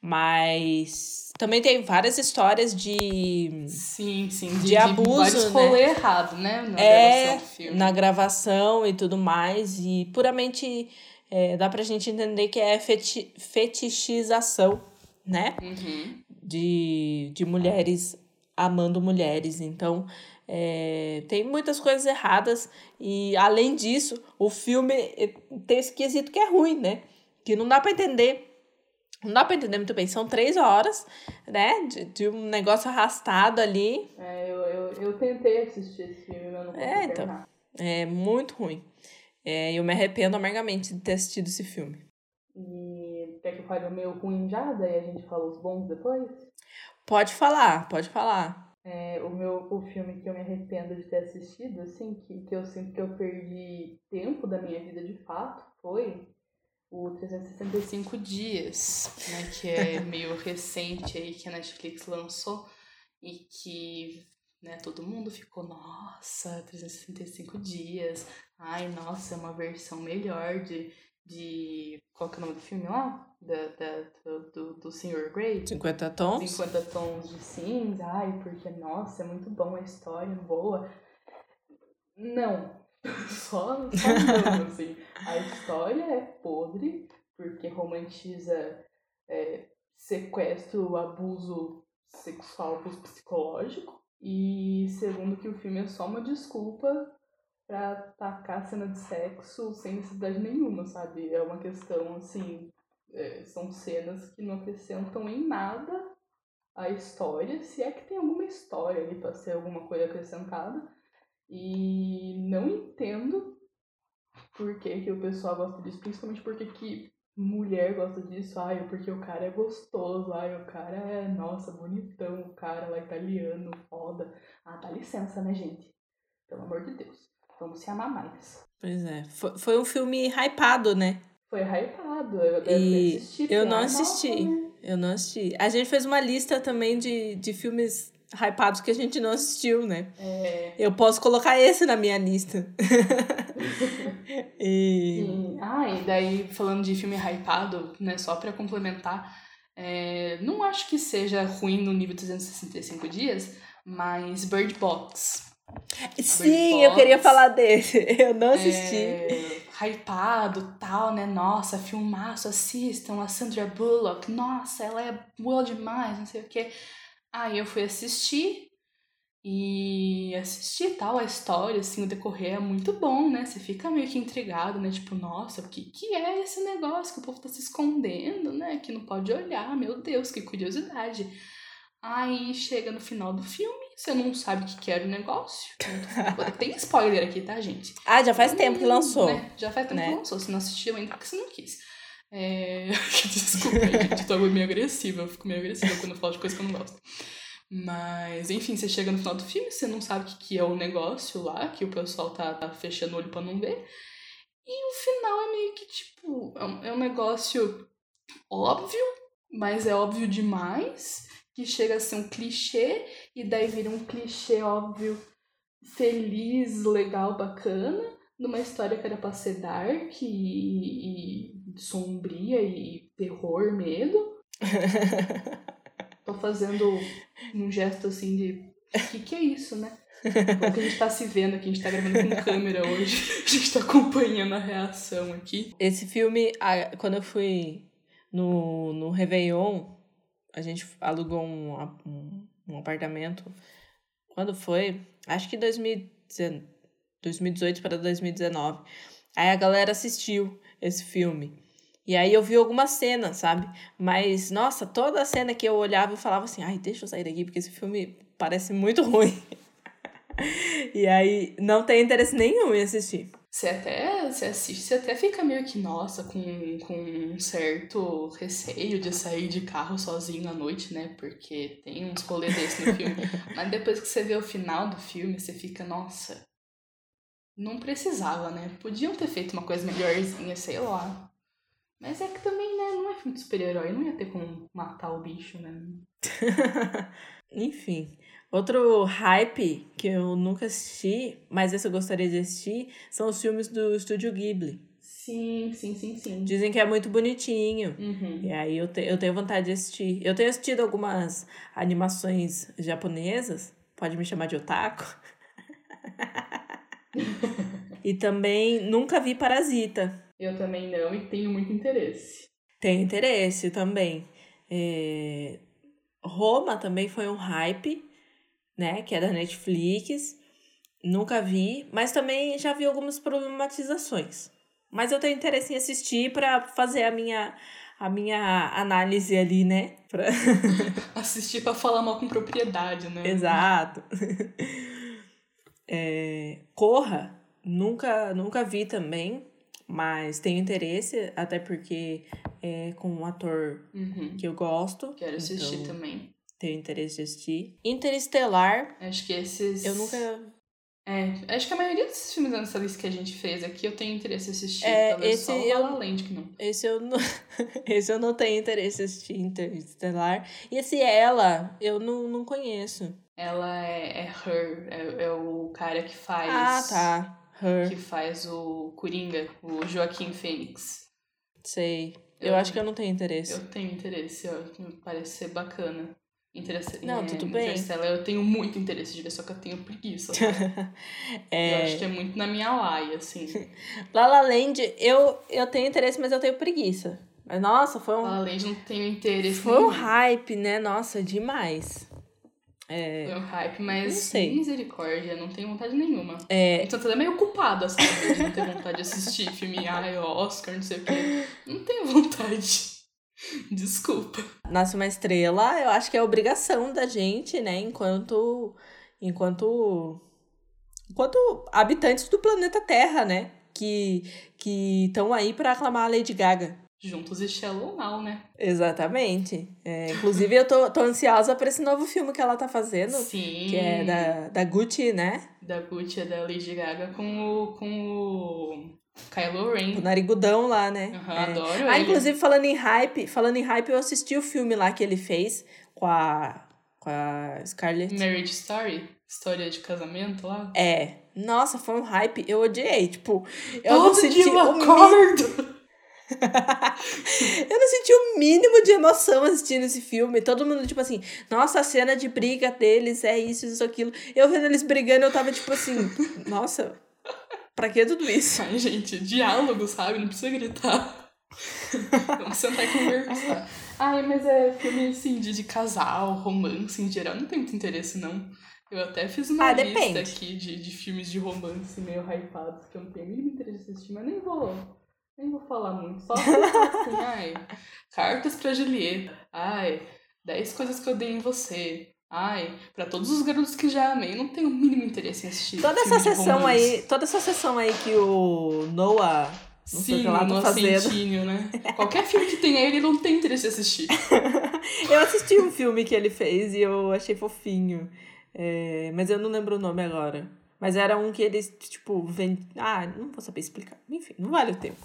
Speaker 1: Mas também tem várias histórias de.
Speaker 2: Sim, sim.
Speaker 1: De, de abuso.
Speaker 2: De né? errado, né?
Speaker 1: Na é, gravação do filme. Na gravação e tudo mais. E puramente é, dá pra gente entender que é feti fetichização, né?
Speaker 2: Uhum.
Speaker 1: De, de mulheres amando mulheres. Então, é, tem muitas coisas erradas. E além disso, o filme eh, tem esse quesito que é ruim, né? Que não dá pra entender não dá pra entender muito bem. São três horas, né? De, de um negócio arrastado ali.
Speaker 2: É, eu, eu, eu tentei assistir esse filme, mas não consegui É, então.
Speaker 1: É muito ruim. É, eu me arrependo amargamente de ter assistido esse filme.
Speaker 2: E quer que eu fale o meu ruim já? Daí a gente fala os bons depois?
Speaker 1: Pode falar, pode falar.
Speaker 2: É, o meu o filme que eu me arrependo de ter assistido, assim, que, que eu sinto que eu perdi tempo da minha vida de fato, foi o 365 Dias, né, que é meio recente aí que a Netflix lançou e que né, todo mundo ficou, nossa, 365 dias, ai, nossa, é uma versão melhor de, de qual que é o nome do filme lá? Da, da, do, do, do Sr. Grey?
Speaker 1: 50 tons?
Speaker 2: 50 tons de cinza, ai, porque, nossa, é muito bom a história, boa. Não, só, só não, assim. A história é podre, porque romantiza é, sequestro, abuso sexual, abuso psicológico. E segundo que o filme é só uma desculpa pra tacar cena de sexo sem necessidade nenhuma, sabe? É uma questão, assim, é, são cenas que não acrescentam em nada a história, se é que tem alguma história ali pra ser alguma coisa acrescentada. E não entendo por que, que o pessoal gosta disso, principalmente porque que mulher gosta disso, ai, porque o cara é gostoso, ai, o cara é, nossa, bonitão, o cara lá italiano, foda. Ah, dá licença, né, gente? Pelo amor de Deus. Vamos se amar mais.
Speaker 1: Pois é. Foi, foi um filme hypado, né?
Speaker 2: Foi hypado. Eu, e assistir,
Speaker 1: eu não assisti. Né? Eu não assisti. A gente fez uma lista também de, de filmes hypados que a gente não assistiu, né?
Speaker 2: É...
Speaker 1: Eu posso colocar esse na minha lista. e...
Speaker 2: Sim. Ah, e daí, falando de filme hypado, né, só para complementar, é, não acho que seja ruim no nível 365 dias, mas Bird Box.
Speaker 1: Sim, eu queria falar desse. Eu não assisti.
Speaker 2: É, hypado, tal, né? Nossa, filmaço, assistam a Sandra Bullock. Nossa, ela é boa demais, não sei o quê. Aí eu fui assistir e assistir tal a história, assim, o decorrer é muito bom, né? Você fica meio que intrigado, né? Tipo, nossa, o que, que é esse negócio que o povo tá se escondendo, né? Que não pode olhar, meu Deus, que curiosidade. Aí chega no final do filme, você não sabe o que, que era o negócio. Tem spoiler aqui, tá, gente?
Speaker 1: Ah, já faz tempo que lançou.
Speaker 2: Né? Já faz tempo né? que lançou. Você não assistiu ainda porque você não quis. É... Desculpa, gente, tô meio agressiva. Eu fico meio agressiva quando eu falo de coisa que eu não gosto. Mas, enfim, você chega no final do filme, você não sabe o que, que é o negócio lá, que o pessoal tá, tá fechando o olho pra não ver. E o final é meio que, tipo, é um, é um negócio óbvio, mas é óbvio demais, que chega a ser um clichê, e daí vira um clichê óbvio, feliz, legal, bacana, numa história que era pra ser dark e, e sombria e terror, medo. Tô fazendo um gesto assim de. O que, que é isso, né? Porque a gente tá se vendo aqui, a gente tá gravando com câmera hoje. A gente tá acompanhando a reação aqui.
Speaker 1: Esse filme, quando eu fui no, no Réveillon, a gente alugou um, um, um apartamento. Quando foi? Acho que 2019. 2018 para 2019. Aí a galera assistiu esse filme. E aí eu vi algumas cenas, sabe? Mas, nossa, toda cena que eu olhava eu falava assim, ai, deixa eu sair daqui, porque esse filme parece muito ruim. e aí não tem interesse nenhum em assistir.
Speaker 2: Você até você assiste, você até fica meio que, nossa, com, com um certo receio de sair de carro sozinho à noite, né? Porque tem uns rolês no filme. Mas depois que você vê o final do filme, você fica, nossa, não precisava, né? Podiam ter feito uma coisa melhorzinha, sei lá. Mas é que também, né, não é filme de super-herói, não ia ter como matar o bicho, né?
Speaker 1: Enfim. Outro hype que eu nunca assisti, mas esse eu gostaria de assistir, são os filmes do Estúdio Ghibli.
Speaker 2: Sim, sim, sim, sim.
Speaker 1: Dizem que é muito bonitinho.
Speaker 2: Uhum.
Speaker 1: E aí eu, te, eu tenho vontade de assistir. Eu tenho assistido algumas animações japonesas. Pode me chamar de otaku. e também nunca vi Parasita.
Speaker 2: Eu também não e tenho muito interesse.
Speaker 1: Tenho interesse também. É... Roma também foi um hype, né? Que é da Netflix. Nunca vi, mas também já vi algumas problematizações. Mas eu tenho interesse em assistir para fazer a minha, a minha análise ali, né? Pra...
Speaker 2: assistir para falar mal com propriedade, né?
Speaker 1: Exato. É... Corra, nunca, nunca vi também, mas tenho interesse, até porque é com um ator
Speaker 2: uhum.
Speaker 1: que eu gosto.
Speaker 2: Quero assistir então também.
Speaker 1: Tenho interesse de assistir. Interestelar.
Speaker 2: Acho que esses.
Speaker 1: Eu nunca
Speaker 2: é, acho que a maioria desses filmes nessa lista que a gente fez aqui eu tenho interesse em assistir.
Speaker 1: É,
Speaker 2: Talvez
Speaker 1: esse eu,
Speaker 2: La Land que não.
Speaker 1: Esse eu não, esse eu não tenho interesse em assistir Interestelar. E esse Ela, eu não, não conheço.
Speaker 2: Ela é, é Her, é, é o cara que faz...
Speaker 1: Ah, tá. Her.
Speaker 2: Que faz o Coringa, o Joaquim Fênix.
Speaker 1: Sei. Eu, eu acho que eu não tenho interesse.
Speaker 2: Eu tenho interesse, ó, parece ser bacana. Interesse...
Speaker 1: Não, tudo bem.
Speaker 2: Eu tenho muito interesse de ver, só que eu tenho preguiça. é... Eu acho que é muito na minha laia, assim.
Speaker 1: La La Land, eu, eu tenho interesse, mas eu tenho preguiça. Mas, nossa, foi um...
Speaker 2: La La Land não tenho interesse
Speaker 1: Foi nenhum. um hype, né? Nossa, demais. É...
Speaker 2: Foi um hype, mas
Speaker 1: não sei.
Speaker 2: misericórdia, não tenho vontade nenhuma.
Speaker 1: É...
Speaker 2: Então tá meio ocupada, sabe? De não ter vontade de assistir filme, ai, Oscar, não sei o quê. Não tenho vontade. Desculpa.
Speaker 1: Nasce uma estrela, eu acho que é obrigação da gente, né, enquanto enquanto enquanto habitantes do planeta Terra, né, que que estão aí para aclamar a Lady Gaga.
Speaker 2: Juntos e Shallow Now, né?
Speaker 1: Exatamente. É, inclusive, eu tô, tô ansiosa pra esse novo filme que ela tá fazendo.
Speaker 2: Sim.
Speaker 1: Que é da, da Gucci, né?
Speaker 2: Da Gucci, é da Lady Gaga com o, com o Kylo Ren.
Speaker 1: O narigudão lá, né?
Speaker 2: Uhum, é. Adoro
Speaker 1: Ah,
Speaker 2: ele.
Speaker 1: inclusive, falando em hype, falando em hype, eu assisti o filme lá que ele fez com a, com a Scarlett.
Speaker 2: Marriage Story? História de casamento lá?
Speaker 1: É. Nossa, foi um hype. Eu odiei. Tipo, eu
Speaker 2: Todo
Speaker 1: não senti
Speaker 2: dia eu acordo.
Speaker 1: eu não senti o mínimo de emoção assistindo esse filme. Todo mundo, tipo assim, nossa, a cena de briga deles é isso, isso, aquilo. Eu vendo eles brigando, eu tava tipo assim, nossa, pra que tudo isso?
Speaker 2: Ai, gente, diálogo, sabe? Não precisa gritar. Vamos sentar e conversar. Ai, mas é filme assim, de, de casal, romance em geral. Não tem muito interesse, não. Eu até fiz uma
Speaker 1: Ah,
Speaker 2: lista
Speaker 1: depende.
Speaker 2: aqui de, de filmes de romance meio hypados que eu não tenho mínimo interesse em assistir, mas nem vou. Nem vou falar muito. Só assim, ai, cartas pra Julieta. Ai, 10 coisas que eu dei em você. Ai, pra todos os garotos que já amei, não tenho o mínimo interesse em assistir.
Speaker 1: Toda essa sessão aí, toda essa sessão aí que o Noah, não o
Speaker 2: Sim,
Speaker 1: que lá,
Speaker 2: no
Speaker 1: tá fazendo.
Speaker 2: assentinho, né? Qualquer filme que tenha ele, não tem interesse em assistir.
Speaker 1: Eu assisti um filme que ele fez e eu achei fofinho. É, mas eu não lembro o nome agora. Mas era um que eles, tipo, vend... Ah, não vou saber explicar. Enfim, não vale o tempo.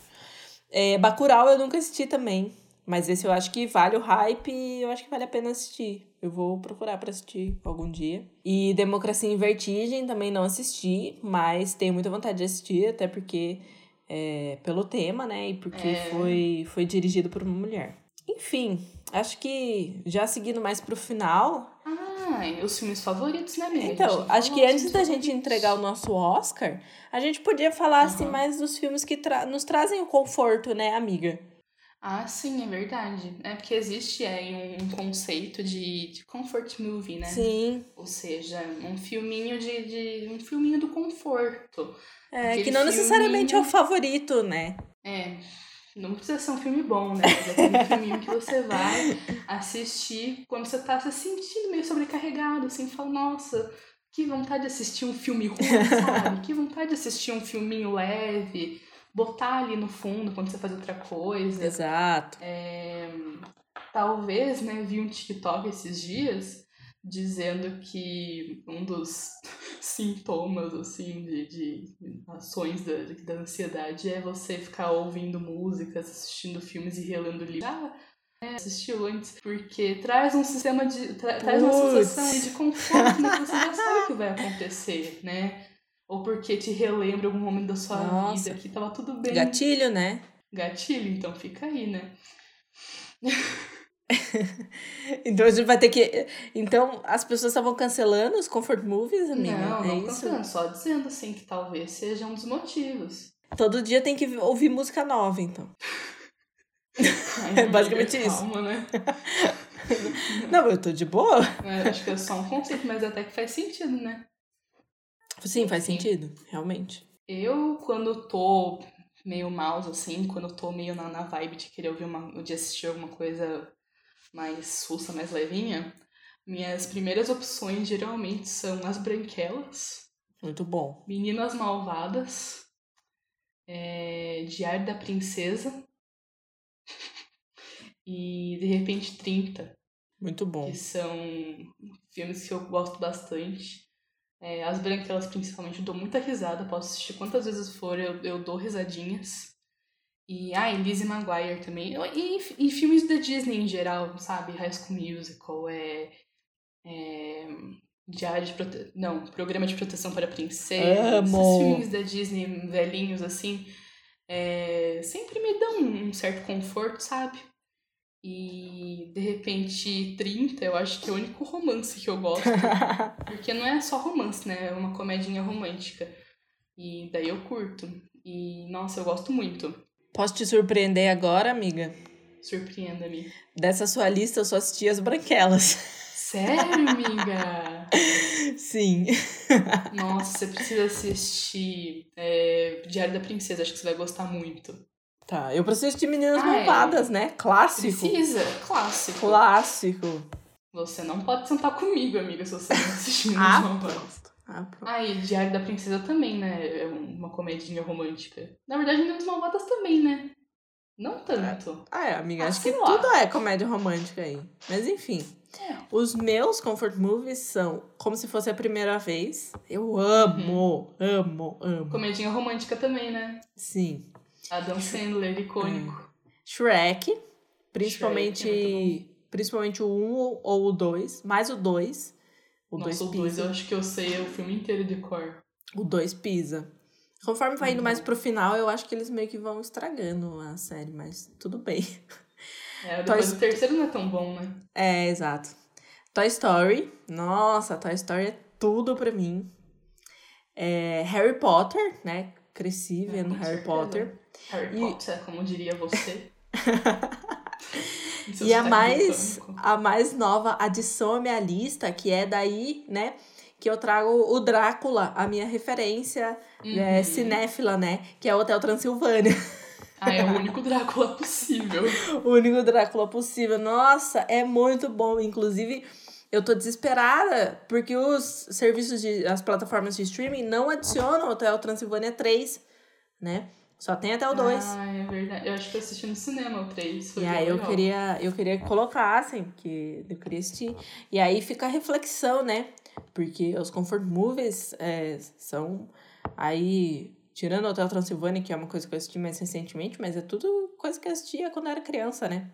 Speaker 1: É, Bacurau eu nunca assisti também. Mas esse eu acho que vale o hype e eu acho que vale a pena assistir. Eu vou procurar pra assistir algum dia. E Democracia em Vertigem também não assisti, mas tenho muita vontade de assistir, até porque é pelo tema, né? E porque
Speaker 2: É.
Speaker 1: foi, foi dirigido por uma mulher. Enfim, acho que já seguindo mais pro final.
Speaker 2: Ai, os filmes favoritos, né, amiga? A
Speaker 1: Então, acho que antes da gente entregar o nosso Oscar, a gente podia falar assim
Speaker 2: Aham.
Speaker 1: mais dos filmes que tra nos trazem o conforto, né, amiga?
Speaker 2: Ah, sim, é verdade. É porque existe aí um conceito de, de comfort movie, né?
Speaker 1: Sim.
Speaker 2: Ou seja, um filminho de, de um filminho do conforto.
Speaker 1: É,
Speaker 2: Aquele
Speaker 1: que não necessariamente é o
Speaker 2: filminho-
Speaker 1: favorito, né?
Speaker 2: É, não precisa ser um filme bom, né? Mas é aquele filminho que você vai assistir quando você tá se sentindo meio sobrecarregado, assim, fala, nossa, que vontade de assistir um filme ruim, sabe? Que vontade de assistir um filminho leve, botar ali no fundo quando você faz outra coisa.
Speaker 1: Exato.
Speaker 2: É, talvez, né, vi um TikTok esses dias dizendo que um dos sintomas, assim, de, de ações da, da ansiedade é você ficar ouvindo músicas, assistindo filmes e relendo livros. Ah, né, assistiu antes, porque traz um sistema de... Tra, traz uma sensação de conforto, né, você já sabe o que vai acontecer, né? Ou porque te relembra algum momento da sua
Speaker 1: Nossa.
Speaker 2: vida que tava tudo bem.
Speaker 1: Gatilho, né?
Speaker 2: Gatilho, então fica aí, né?
Speaker 1: Então a gente vai ter que. Então as pessoas estavam cancelando os comfort movies, amiga?
Speaker 2: Não,
Speaker 1: é
Speaker 2: não
Speaker 1: isso?
Speaker 2: cancelando, só dizendo assim que talvez seja um dos motivos.
Speaker 1: Todo dia tem que ouvir música nova, então.
Speaker 2: Ai,
Speaker 1: É basicamente isso.
Speaker 2: calma, né?
Speaker 1: Não, eu tô de boa.
Speaker 2: É, acho que é só um conceito, mas até que faz sentido, né?
Speaker 1: Sim, faz sentido, realmente.
Speaker 2: Eu, quando tô meio mouse, assim, quando eu tô meio na, na vibe de querer ouvir uma. de assistir alguma coisa mais sussa, mais levinha, minhas primeiras opções geralmente são As Branquelas,
Speaker 1: Muito bom.
Speaker 2: Meninas Malvadas, é, Diário da Princesa e De Repente 30.
Speaker 1: Muito bom.
Speaker 2: que são filmes que eu gosto bastante. É, As Branquelas, principalmente, eu dou muita risada, posso assistir quantas vezes for, eu, eu dou risadinhas. E, ah, e Lizzie Maguire também. E, e filmes da Disney em geral, sabe? High School Musical, é... é Diário de Prote... Não, Programa de Proteção para Princesas.
Speaker 1: Amo!
Speaker 2: Esses filmes da Disney velhinhos, assim, é, sempre me dão um certo conforto, sabe? E de repente 30, eu acho que é o único romance que eu gosto. porque não é só romance, né? É uma comedinha romântica. E daí eu curto. E nossa, eu gosto muito.
Speaker 1: Posso te surpreender agora, amiga?
Speaker 2: Surpreenda-me.
Speaker 1: Dessa sua lista, eu só assisti as branquelas.
Speaker 2: Sério, amiga?
Speaker 1: Sim.
Speaker 2: Nossa, você precisa assistir é, Diário da Princesa, acho que você vai gostar muito.
Speaker 1: Tá, eu preciso de Meninas
Speaker 2: Ah, é.
Speaker 1: Malvadas, né? Clássico.
Speaker 2: Precisa, clássico.
Speaker 1: Clássico.
Speaker 2: Você não pode sentar comigo, amiga, se você não assistir Meninas
Speaker 1: Ah,
Speaker 2: Malvadas.
Speaker 1: Ah, pronto.
Speaker 2: Ah, e Diário da Princesa também, né? É uma comedinha romântica. Na verdade, Meninas Malvadas também, né? Não tanto.
Speaker 1: Ah, é, amiga,
Speaker 2: Ah,
Speaker 1: acho que
Speaker 2: lá.
Speaker 1: tudo é comédia romântica aí. Mas enfim.
Speaker 2: É.
Speaker 1: Os meus comfort movies são Como Se Fosse a Primeira Vez. Eu amo, amo, amo.
Speaker 2: Comedinha romântica também, né?
Speaker 1: Sim.
Speaker 2: Adam Sandler, icônico.
Speaker 1: Shrek, principalmente,
Speaker 2: Shrek é
Speaker 1: principalmente o 1 ou o 2, mais o 2. O 2
Speaker 2: Nossa, o dois
Speaker 1: pisa.
Speaker 2: eu acho que eu sei o filme inteiro de cor.
Speaker 1: O 2 pisa. Conforme vai indo
Speaker 2: Uhum.
Speaker 1: mais pro final, eu acho que eles meio que vão estragando a série, mas tudo bem.
Speaker 2: É, depois
Speaker 1: Toy-
Speaker 2: o terceiro não é tão bom, né?
Speaker 1: É, exato. Toy Story. Nossa, Toy Story é tudo pra mim. É, Harry Potter, né? Cresci vendo
Speaker 2: com
Speaker 1: Harry
Speaker 2: certeza.
Speaker 1: Potter.
Speaker 2: Harry
Speaker 1: E-
Speaker 2: Potter, como diria você.
Speaker 1: E a
Speaker 2: sotaque
Speaker 1: mais,
Speaker 2: britânico.
Speaker 1: a mais nova adição à minha lista, que é daí, né? Que eu trago o Drácula, a minha referência é,
Speaker 2: Uhum.
Speaker 1: cinéfila, né? Que é o Hotel Transilvânia.
Speaker 2: Ah, é o único Drácula possível.
Speaker 1: o único Drácula possível. Nossa, é muito bom. Inclusive, eu tô desesperada porque os serviços de. as plataformas de streaming não adicionam o Hotel Transilvânia 3, né? Só tem até o 2.
Speaker 2: Ah, é verdade. Eu acho que eu assisti no cinema o 3. Foi
Speaker 1: E aí eu
Speaker 2: legal.
Speaker 1: queria, eu queria que colocassem, porque eu queria assistir. E aí fica a reflexão, né? Porque os comfort movies é, são aí, tirando o Hotel Transilvânia, que é uma coisa que eu assisti mais recentemente, mas é tudo coisa que eu assistia quando eu era criança, né?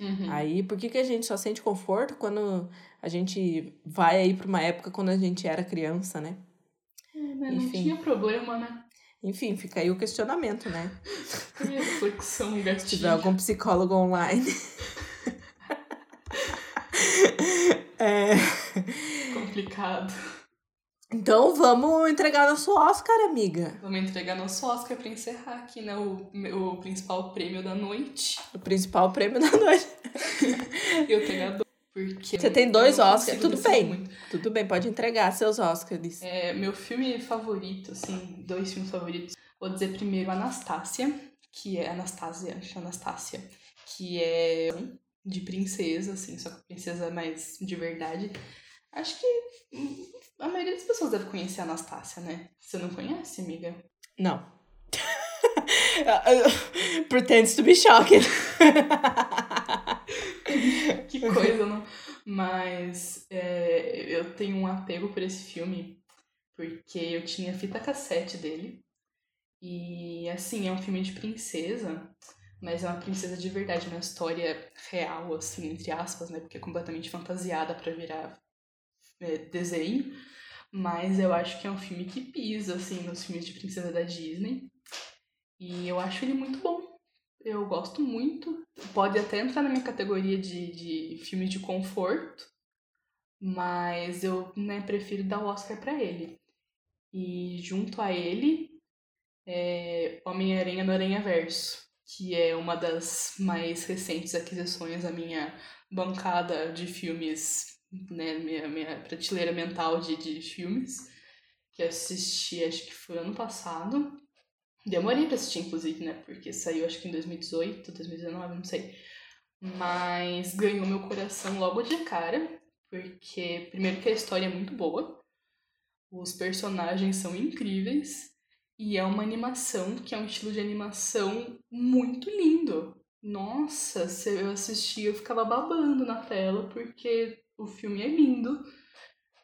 Speaker 2: Uhum.
Speaker 1: Aí, por que, que a gente só sente conforto quando a gente vai aí pra uma época quando a gente era criança, né?
Speaker 2: É, né, Não
Speaker 1: enfim.
Speaker 2: tinha problema, né?
Speaker 1: Enfim, fica aí o questionamento, né?
Speaker 2: Reflexão,
Speaker 1: Se
Speaker 2: gatinho.
Speaker 1: tiver algum psicólogo online. é...
Speaker 2: Complicado.
Speaker 1: Então vamos entregar nosso Oscar, amiga.
Speaker 2: Vamos entregar nosso Oscar pra encerrar aqui, né? O, o principal prêmio da noite.
Speaker 1: O principal prêmio da noite.
Speaker 2: Eu tenho a dor, porque...
Speaker 1: Você tem dois Oscars, tudo bem.
Speaker 2: muito.
Speaker 1: Tudo bem, pode entregar seus Oscars.
Speaker 2: É, meu filme favorito, assim, dois filmes favoritos. Vou dizer primeiro Anastácia, que é que é Anastácia, que é de princesa, assim, só que princesa mais de verdade. Acho que a maioria das pessoas deve conhecer a Anastácia, né? Você não conhece, amiga?
Speaker 1: Não. Pretends to be shocked.
Speaker 2: que coisa, não? Mas é, eu tenho um apego por esse filme porque eu tinha fita cassete dele. E assim, é um filme de princesa, mas é uma princesa de verdade, uma história real, assim, entre aspas, né? Porque é completamente fantasiada pra virar é, desenho. Mas eu acho que é um filme que pisa, assim, nos filmes de princesa da Disney. E eu acho ele muito bom. Eu gosto muito. Pode até entrar na minha categoria de, de filme de conforto. Mas eu né, prefiro dar o Oscar para ele. E junto a ele, é Homem-Aranha no Aranha Verso, que é uma das mais recentes aquisições da minha bancada de filmes, né, minha, minha prateleira mental de, de filmes, que assisti acho que foi ano passado. Demorei pra assistir, inclusive, né? Porque saiu acho que em 2018, 2019, não sei. Mas ganhou meu coração logo de cara, porque primeiro que a história é muito boa, os personagens são incríveis e é uma animação que é um estilo de animação muito lindo. Nossa, se eu assistia, eu ficava babando na tela porque o filme é lindo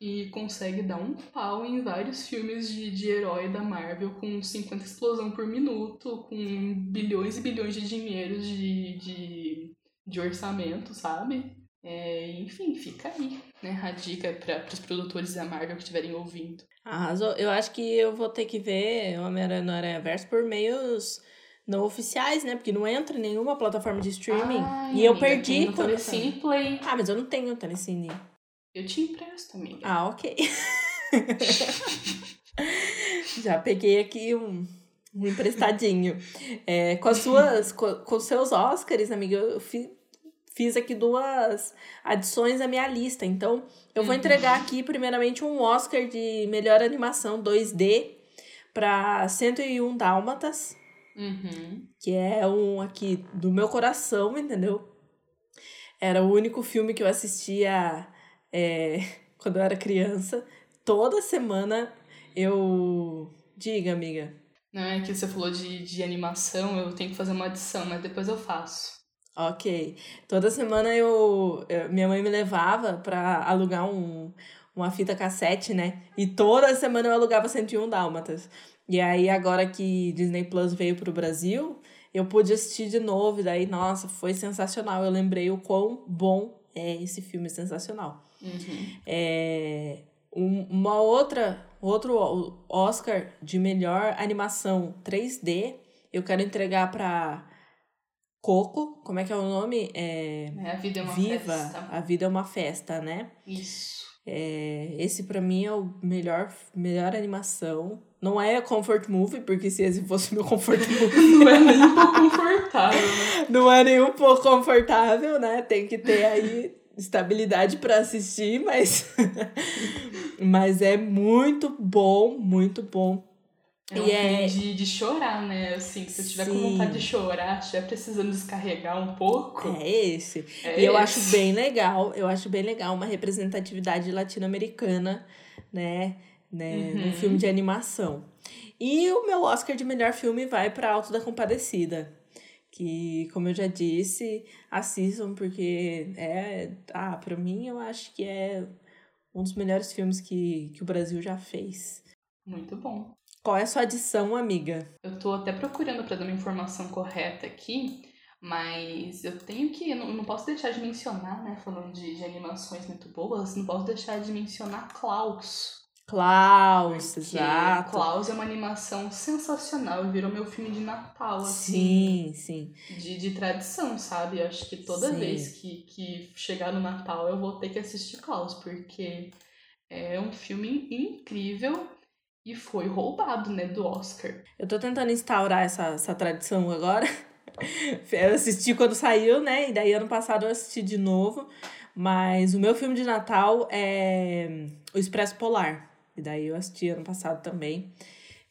Speaker 2: e consegue dar um pau em vários filmes de, de herói da Marvel com 50 explosão por minuto, com bilhões e bilhões de dinheiros de, de, de orçamento, sabe? É, enfim, fica aí, né? A dica para os produtores da Marvel que estiverem ouvindo.
Speaker 1: Arrasou. Eu acho que eu vou ter que ver Homem-Aranha no Aranha Verso por meios não oficiais, né? Porque não entra em nenhuma plataforma de streaming.
Speaker 2: Ai,
Speaker 1: e eu
Speaker 2: amiga,
Speaker 1: perdi.
Speaker 2: Telecine Play.
Speaker 1: Ah, mas eu não tenho telecine.
Speaker 2: Eu te empresto, amiga.
Speaker 1: Ah, ok. Já peguei aqui um, um emprestadinho. É, com as suas. Com, com os seus Oscars, amiga, eu fi, fiz aqui duas adições à minha lista. Então, eu vou entregar aqui, primeiramente, um Oscar de melhor animação 2D para 101 Dálmatas,
Speaker 2: Uhum.
Speaker 1: que é um aqui do meu coração, entendeu? Era o único filme que eu assistia é, quando eu era criança. Toda semana eu. Diga, amiga.
Speaker 2: Não é que você falou de, de animação, eu tenho que fazer uma adição, mas depois eu faço.
Speaker 1: Ok. Toda semana eu, eu- minha mãe me levava pra alugar um, uma fita cassete, né? E toda semana eu alugava 101 Dálmatas. E aí, agora que Disney Plus veio pro Brasil, eu pude assistir de novo. E daí, nossa, foi sensacional. Eu lembrei o quão bom é esse filme sensacional.
Speaker 2: Uhum.
Speaker 1: É, um- uma outra, outro Oscar de melhor animação 3D, eu quero entregar pra Coco, como é que é o nome? É,
Speaker 2: É, a vida é uma
Speaker 1: Viva,
Speaker 2: festa.
Speaker 1: a vida é uma festa, né?
Speaker 2: Isso.
Speaker 1: É, esse pra mim é o melhor, melhor animação. Não é comfort movie, porque se esse fosse meu comfort movie,
Speaker 2: Não é nem um pouco confortável, né?
Speaker 1: não é nem um pouco confortável, né? Tem que ter aí estabilidade pra assistir, mas mas é muito bom, muito bom.
Speaker 2: É um
Speaker 1: E é-
Speaker 2: filme de, de chorar, né? Assim, se você tiver com
Speaker 1: Sim.
Speaker 2: vontade de chorar, estiver precisando descarregar um pouco.
Speaker 1: É esse.
Speaker 2: é
Speaker 1: E eu
Speaker 2: esse.
Speaker 1: acho bem legal, eu acho bem legal uma representatividade latino-americana, né, né,
Speaker 2: Uhum.
Speaker 1: num filme de animação. E o meu Oscar de melhor filme vai para Alto da Compadecida, que, como eu já disse, assistam porque é, ah, para mim eu acho que é um dos melhores filmes que, que o Brasil já fez.
Speaker 2: Muito bom.
Speaker 1: Qual é a sua adição, amiga?
Speaker 2: Eu tô até procurando pra dar uma informação correta aqui, mas eu tenho que. Não, não posso deixar de mencionar, né? Falando de, de animações muito boas, não posso deixar de mencionar Klaus.
Speaker 1: Klaus, exato.
Speaker 2: Klaus é uma animação sensacional, virou meu filme de Natal, assim.
Speaker 1: Sim, sim.
Speaker 2: De, de tradição, sabe? Eu acho que toda
Speaker 1: Sim.
Speaker 2: vez que, que chegar no Natal eu vou ter que assistir Klaus, porque é um filme incrível e foi roubado, né, do Oscar.
Speaker 1: Eu tô tentando instaurar essa, essa tradição agora. Eu assisti quando saiu, né? E daí ano passado eu assisti de novo. Mas o meu filme de Natal é O Expresso Polar. E daí eu assisti ano passado também.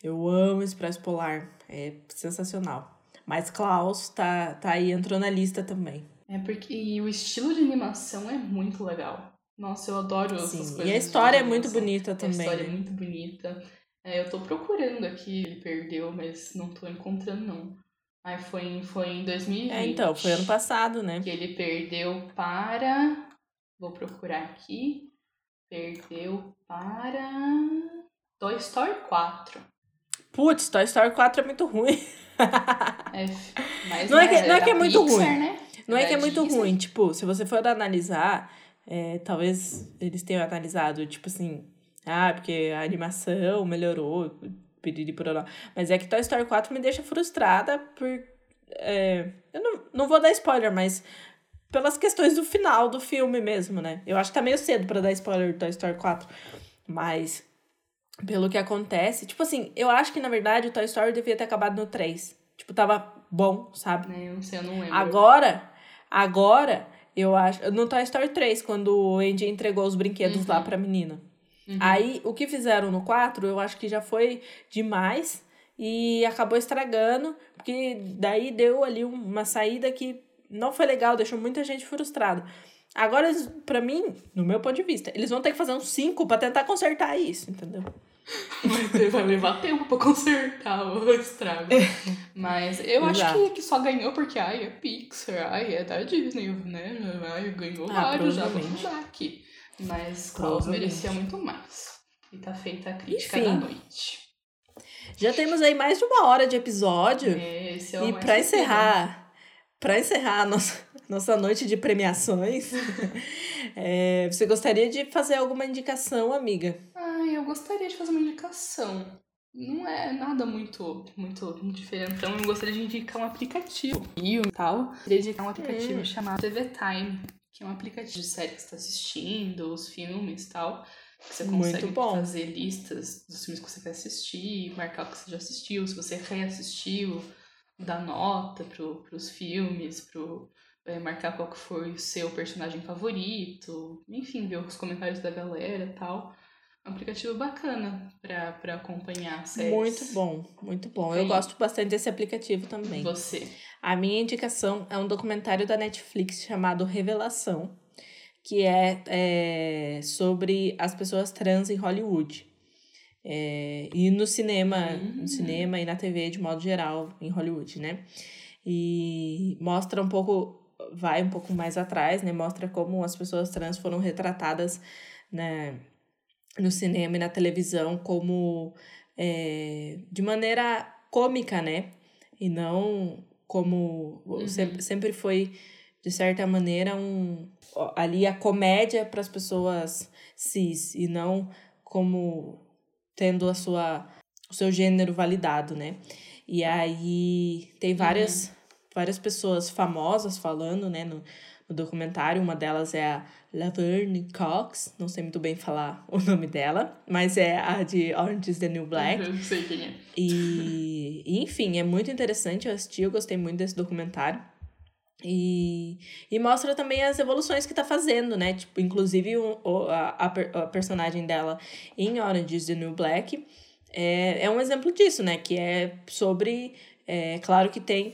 Speaker 1: Eu amo o Expresso Polar. É sensacional. Mas Klaus tá, tá aí, entrou na lista também.
Speaker 2: É porque o estilo de animação é muito legal. Nossa, eu adoro essas
Speaker 1: Sim.
Speaker 2: coisas.
Speaker 1: E a história é muito bonita
Speaker 2: A
Speaker 1: também.
Speaker 2: história é
Speaker 1: né?
Speaker 2: muito bonita. É, eu tô procurando aqui, ele perdeu, mas não tô encontrando não. Aí foi, em- foi em 2020.
Speaker 1: É, então, foi ano passado, né?
Speaker 2: Que ele perdeu para. Vou procurar aqui. Perdeu para. Toy Story 4.
Speaker 1: Putz, Toy Story 4 é muito ruim.
Speaker 2: É, mas
Speaker 1: Não é que- não é que é muito
Speaker 2: Pixar,
Speaker 1: ruim.
Speaker 2: Né?
Speaker 1: Não é que é muito
Speaker 2: Disney.
Speaker 1: ruim, tipo, se você for analisar, é, talvez eles tenham analisado, tipo assim, ah, porque a animação melhorou, piriri pororó. Mas é que Toy Story 4 me deixa frustrada por. É, eu não, não vou dar spoiler, mas pelas questões do final do filme mesmo, né? Eu acho que tá meio cedo para dar spoiler do Toy Story 4. Mas, pelo que acontece, tipo assim, eu acho que na verdade o Toy Story devia ter acabado no 3. Tipo, tava bom, sabe?
Speaker 2: É, eu não sei, eu não lembro.
Speaker 1: Agora, agora, eu acho. No Toy Story 3, quando o Andy entregou os brinquedos uhum. lá pra menina. Uhum. Aí, o que fizeram no 4, eu acho que já foi demais e acabou estragando, porque daí deu ali uma saída que não foi legal, deixou muita gente frustrada. Agora, para mim, no meu ponto de vista, eles vão ter que fazer um 5 para tentar consertar isso, entendeu?
Speaker 2: Vai levar tempo pra consertar o estrago. É. Mas eu Exato. acho que, que só ganhou porque, ai, é Pixar, ai, é da Disney, né? Ai, ganhou ah, vários, já vamos dar aqui. Mas Klaus merecia muito mais. E tá feita a crítica Enfim, da noite.
Speaker 1: Já temos aí mais de uma hora de episódio. É, esse é o e para encerrar, para encerrar a nossa, nossa noite de premiações, é, você gostaria de fazer alguma indicação, amiga?
Speaker 2: Ai, eu gostaria de fazer uma indicação. Não é nada muito, muito diferente. Então, eu gostaria de indicar um aplicativo. E tal. Eu indicar um aplicativo hum. chamado TV Time que é um aplicativo de série que você está assistindo, os filmes e tal. Que você consegue fazer listas dos filmes que você quer assistir, marcar o que você já assistiu, se você reassistiu, dar nota pro, pros filmes, pro, é, marcar qual que foi o seu personagem favorito, enfim, ver os comentários da galera e tal. Um aplicativo bacana para acompanhar séries.
Speaker 1: Muito bom, muito bom. Eu gosto bastante desse aplicativo também.
Speaker 2: Você?
Speaker 1: A minha indicação é um documentário da Netflix chamado Revelação, que é, é sobre as pessoas trans em Hollywood. É, e no cinema, uhum. no cinema e na TV de modo geral em Hollywood, né? E mostra um pouco, vai um pouco mais atrás, né? Mostra como as pessoas trans foram retratadas, né? no cinema e na televisão como é, de maneira cômica, né? E não como uhum. sempre, sempre foi de certa maneira um ali a comédia para as pessoas cis e não como tendo a sua o seu gênero validado, né? E aí tem várias uhum. várias pessoas famosas falando, né, no, no documentário, uma delas é a Laverne Cox, não sei muito bem falar o nome dela, mas é a de Orange is the New Black.
Speaker 2: Eu sei quem é.
Speaker 1: E, enfim, é muito interessante, eu assisti, eu gostei muito desse documentário. E, e mostra também as evoluções que tá fazendo, né? Tipo, inclusive o, a, a, a personagem dela em Orange is the New Black é, é um exemplo disso, né? Que é sobre. É, claro que tem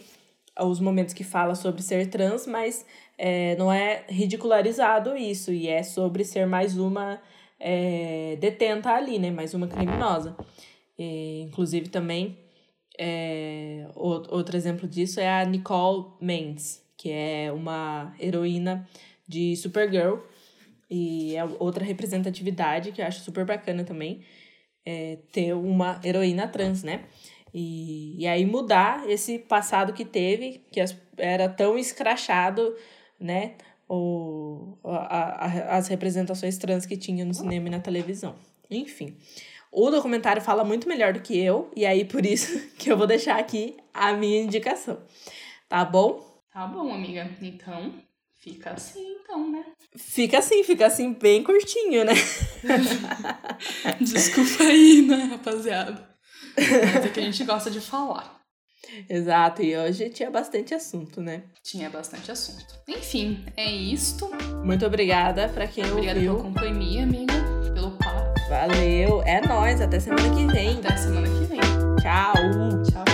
Speaker 1: os momentos que fala sobre ser trans, mas é, não é ridicularizado isso, e é sobre ser mais uma é, detenta ali, né? Mais uma criminosa. E, inclusive também, é, outro exemplo disso é a Nicole Mendes, que é uma heroína de Supergirl, e é outra representatividade que eu acho super bacana também, é ter uma heroína trans, né? E, e aí mudar esse passado que teve, que era tão escrachado né? O, a, a, as representações trans que tinha no cinema e na televisão. Enfim. O documentário fala muito melhor do que eu, e aí por isso que eu vou deixar aqui a minha indicação. Tá bom?
Speaker 2: Tá bom, amiga. Então, fica assim, então, né?
Speaker 1: Fica assim, fica assim, bem curtinho, né?
Speaker 2: Desculpa aí, né, rapaziada? Mas é que a gente gosta de falar.
Speaker 1: Exato, e hoje tinha bastante assunto, né?
Speaker 2: Tinha bastante assunto. Enfim, é isto.
Speaker 1: Muito obrigada para quem
Speaker 2: obrigada ouviu. Obrigada pela companhia, amiga, pelo papo.
Speaker 1: Valeu, é nós, até semana que vem.
Speaker 2: Até semana que vem.
Speaker 1: Tchau.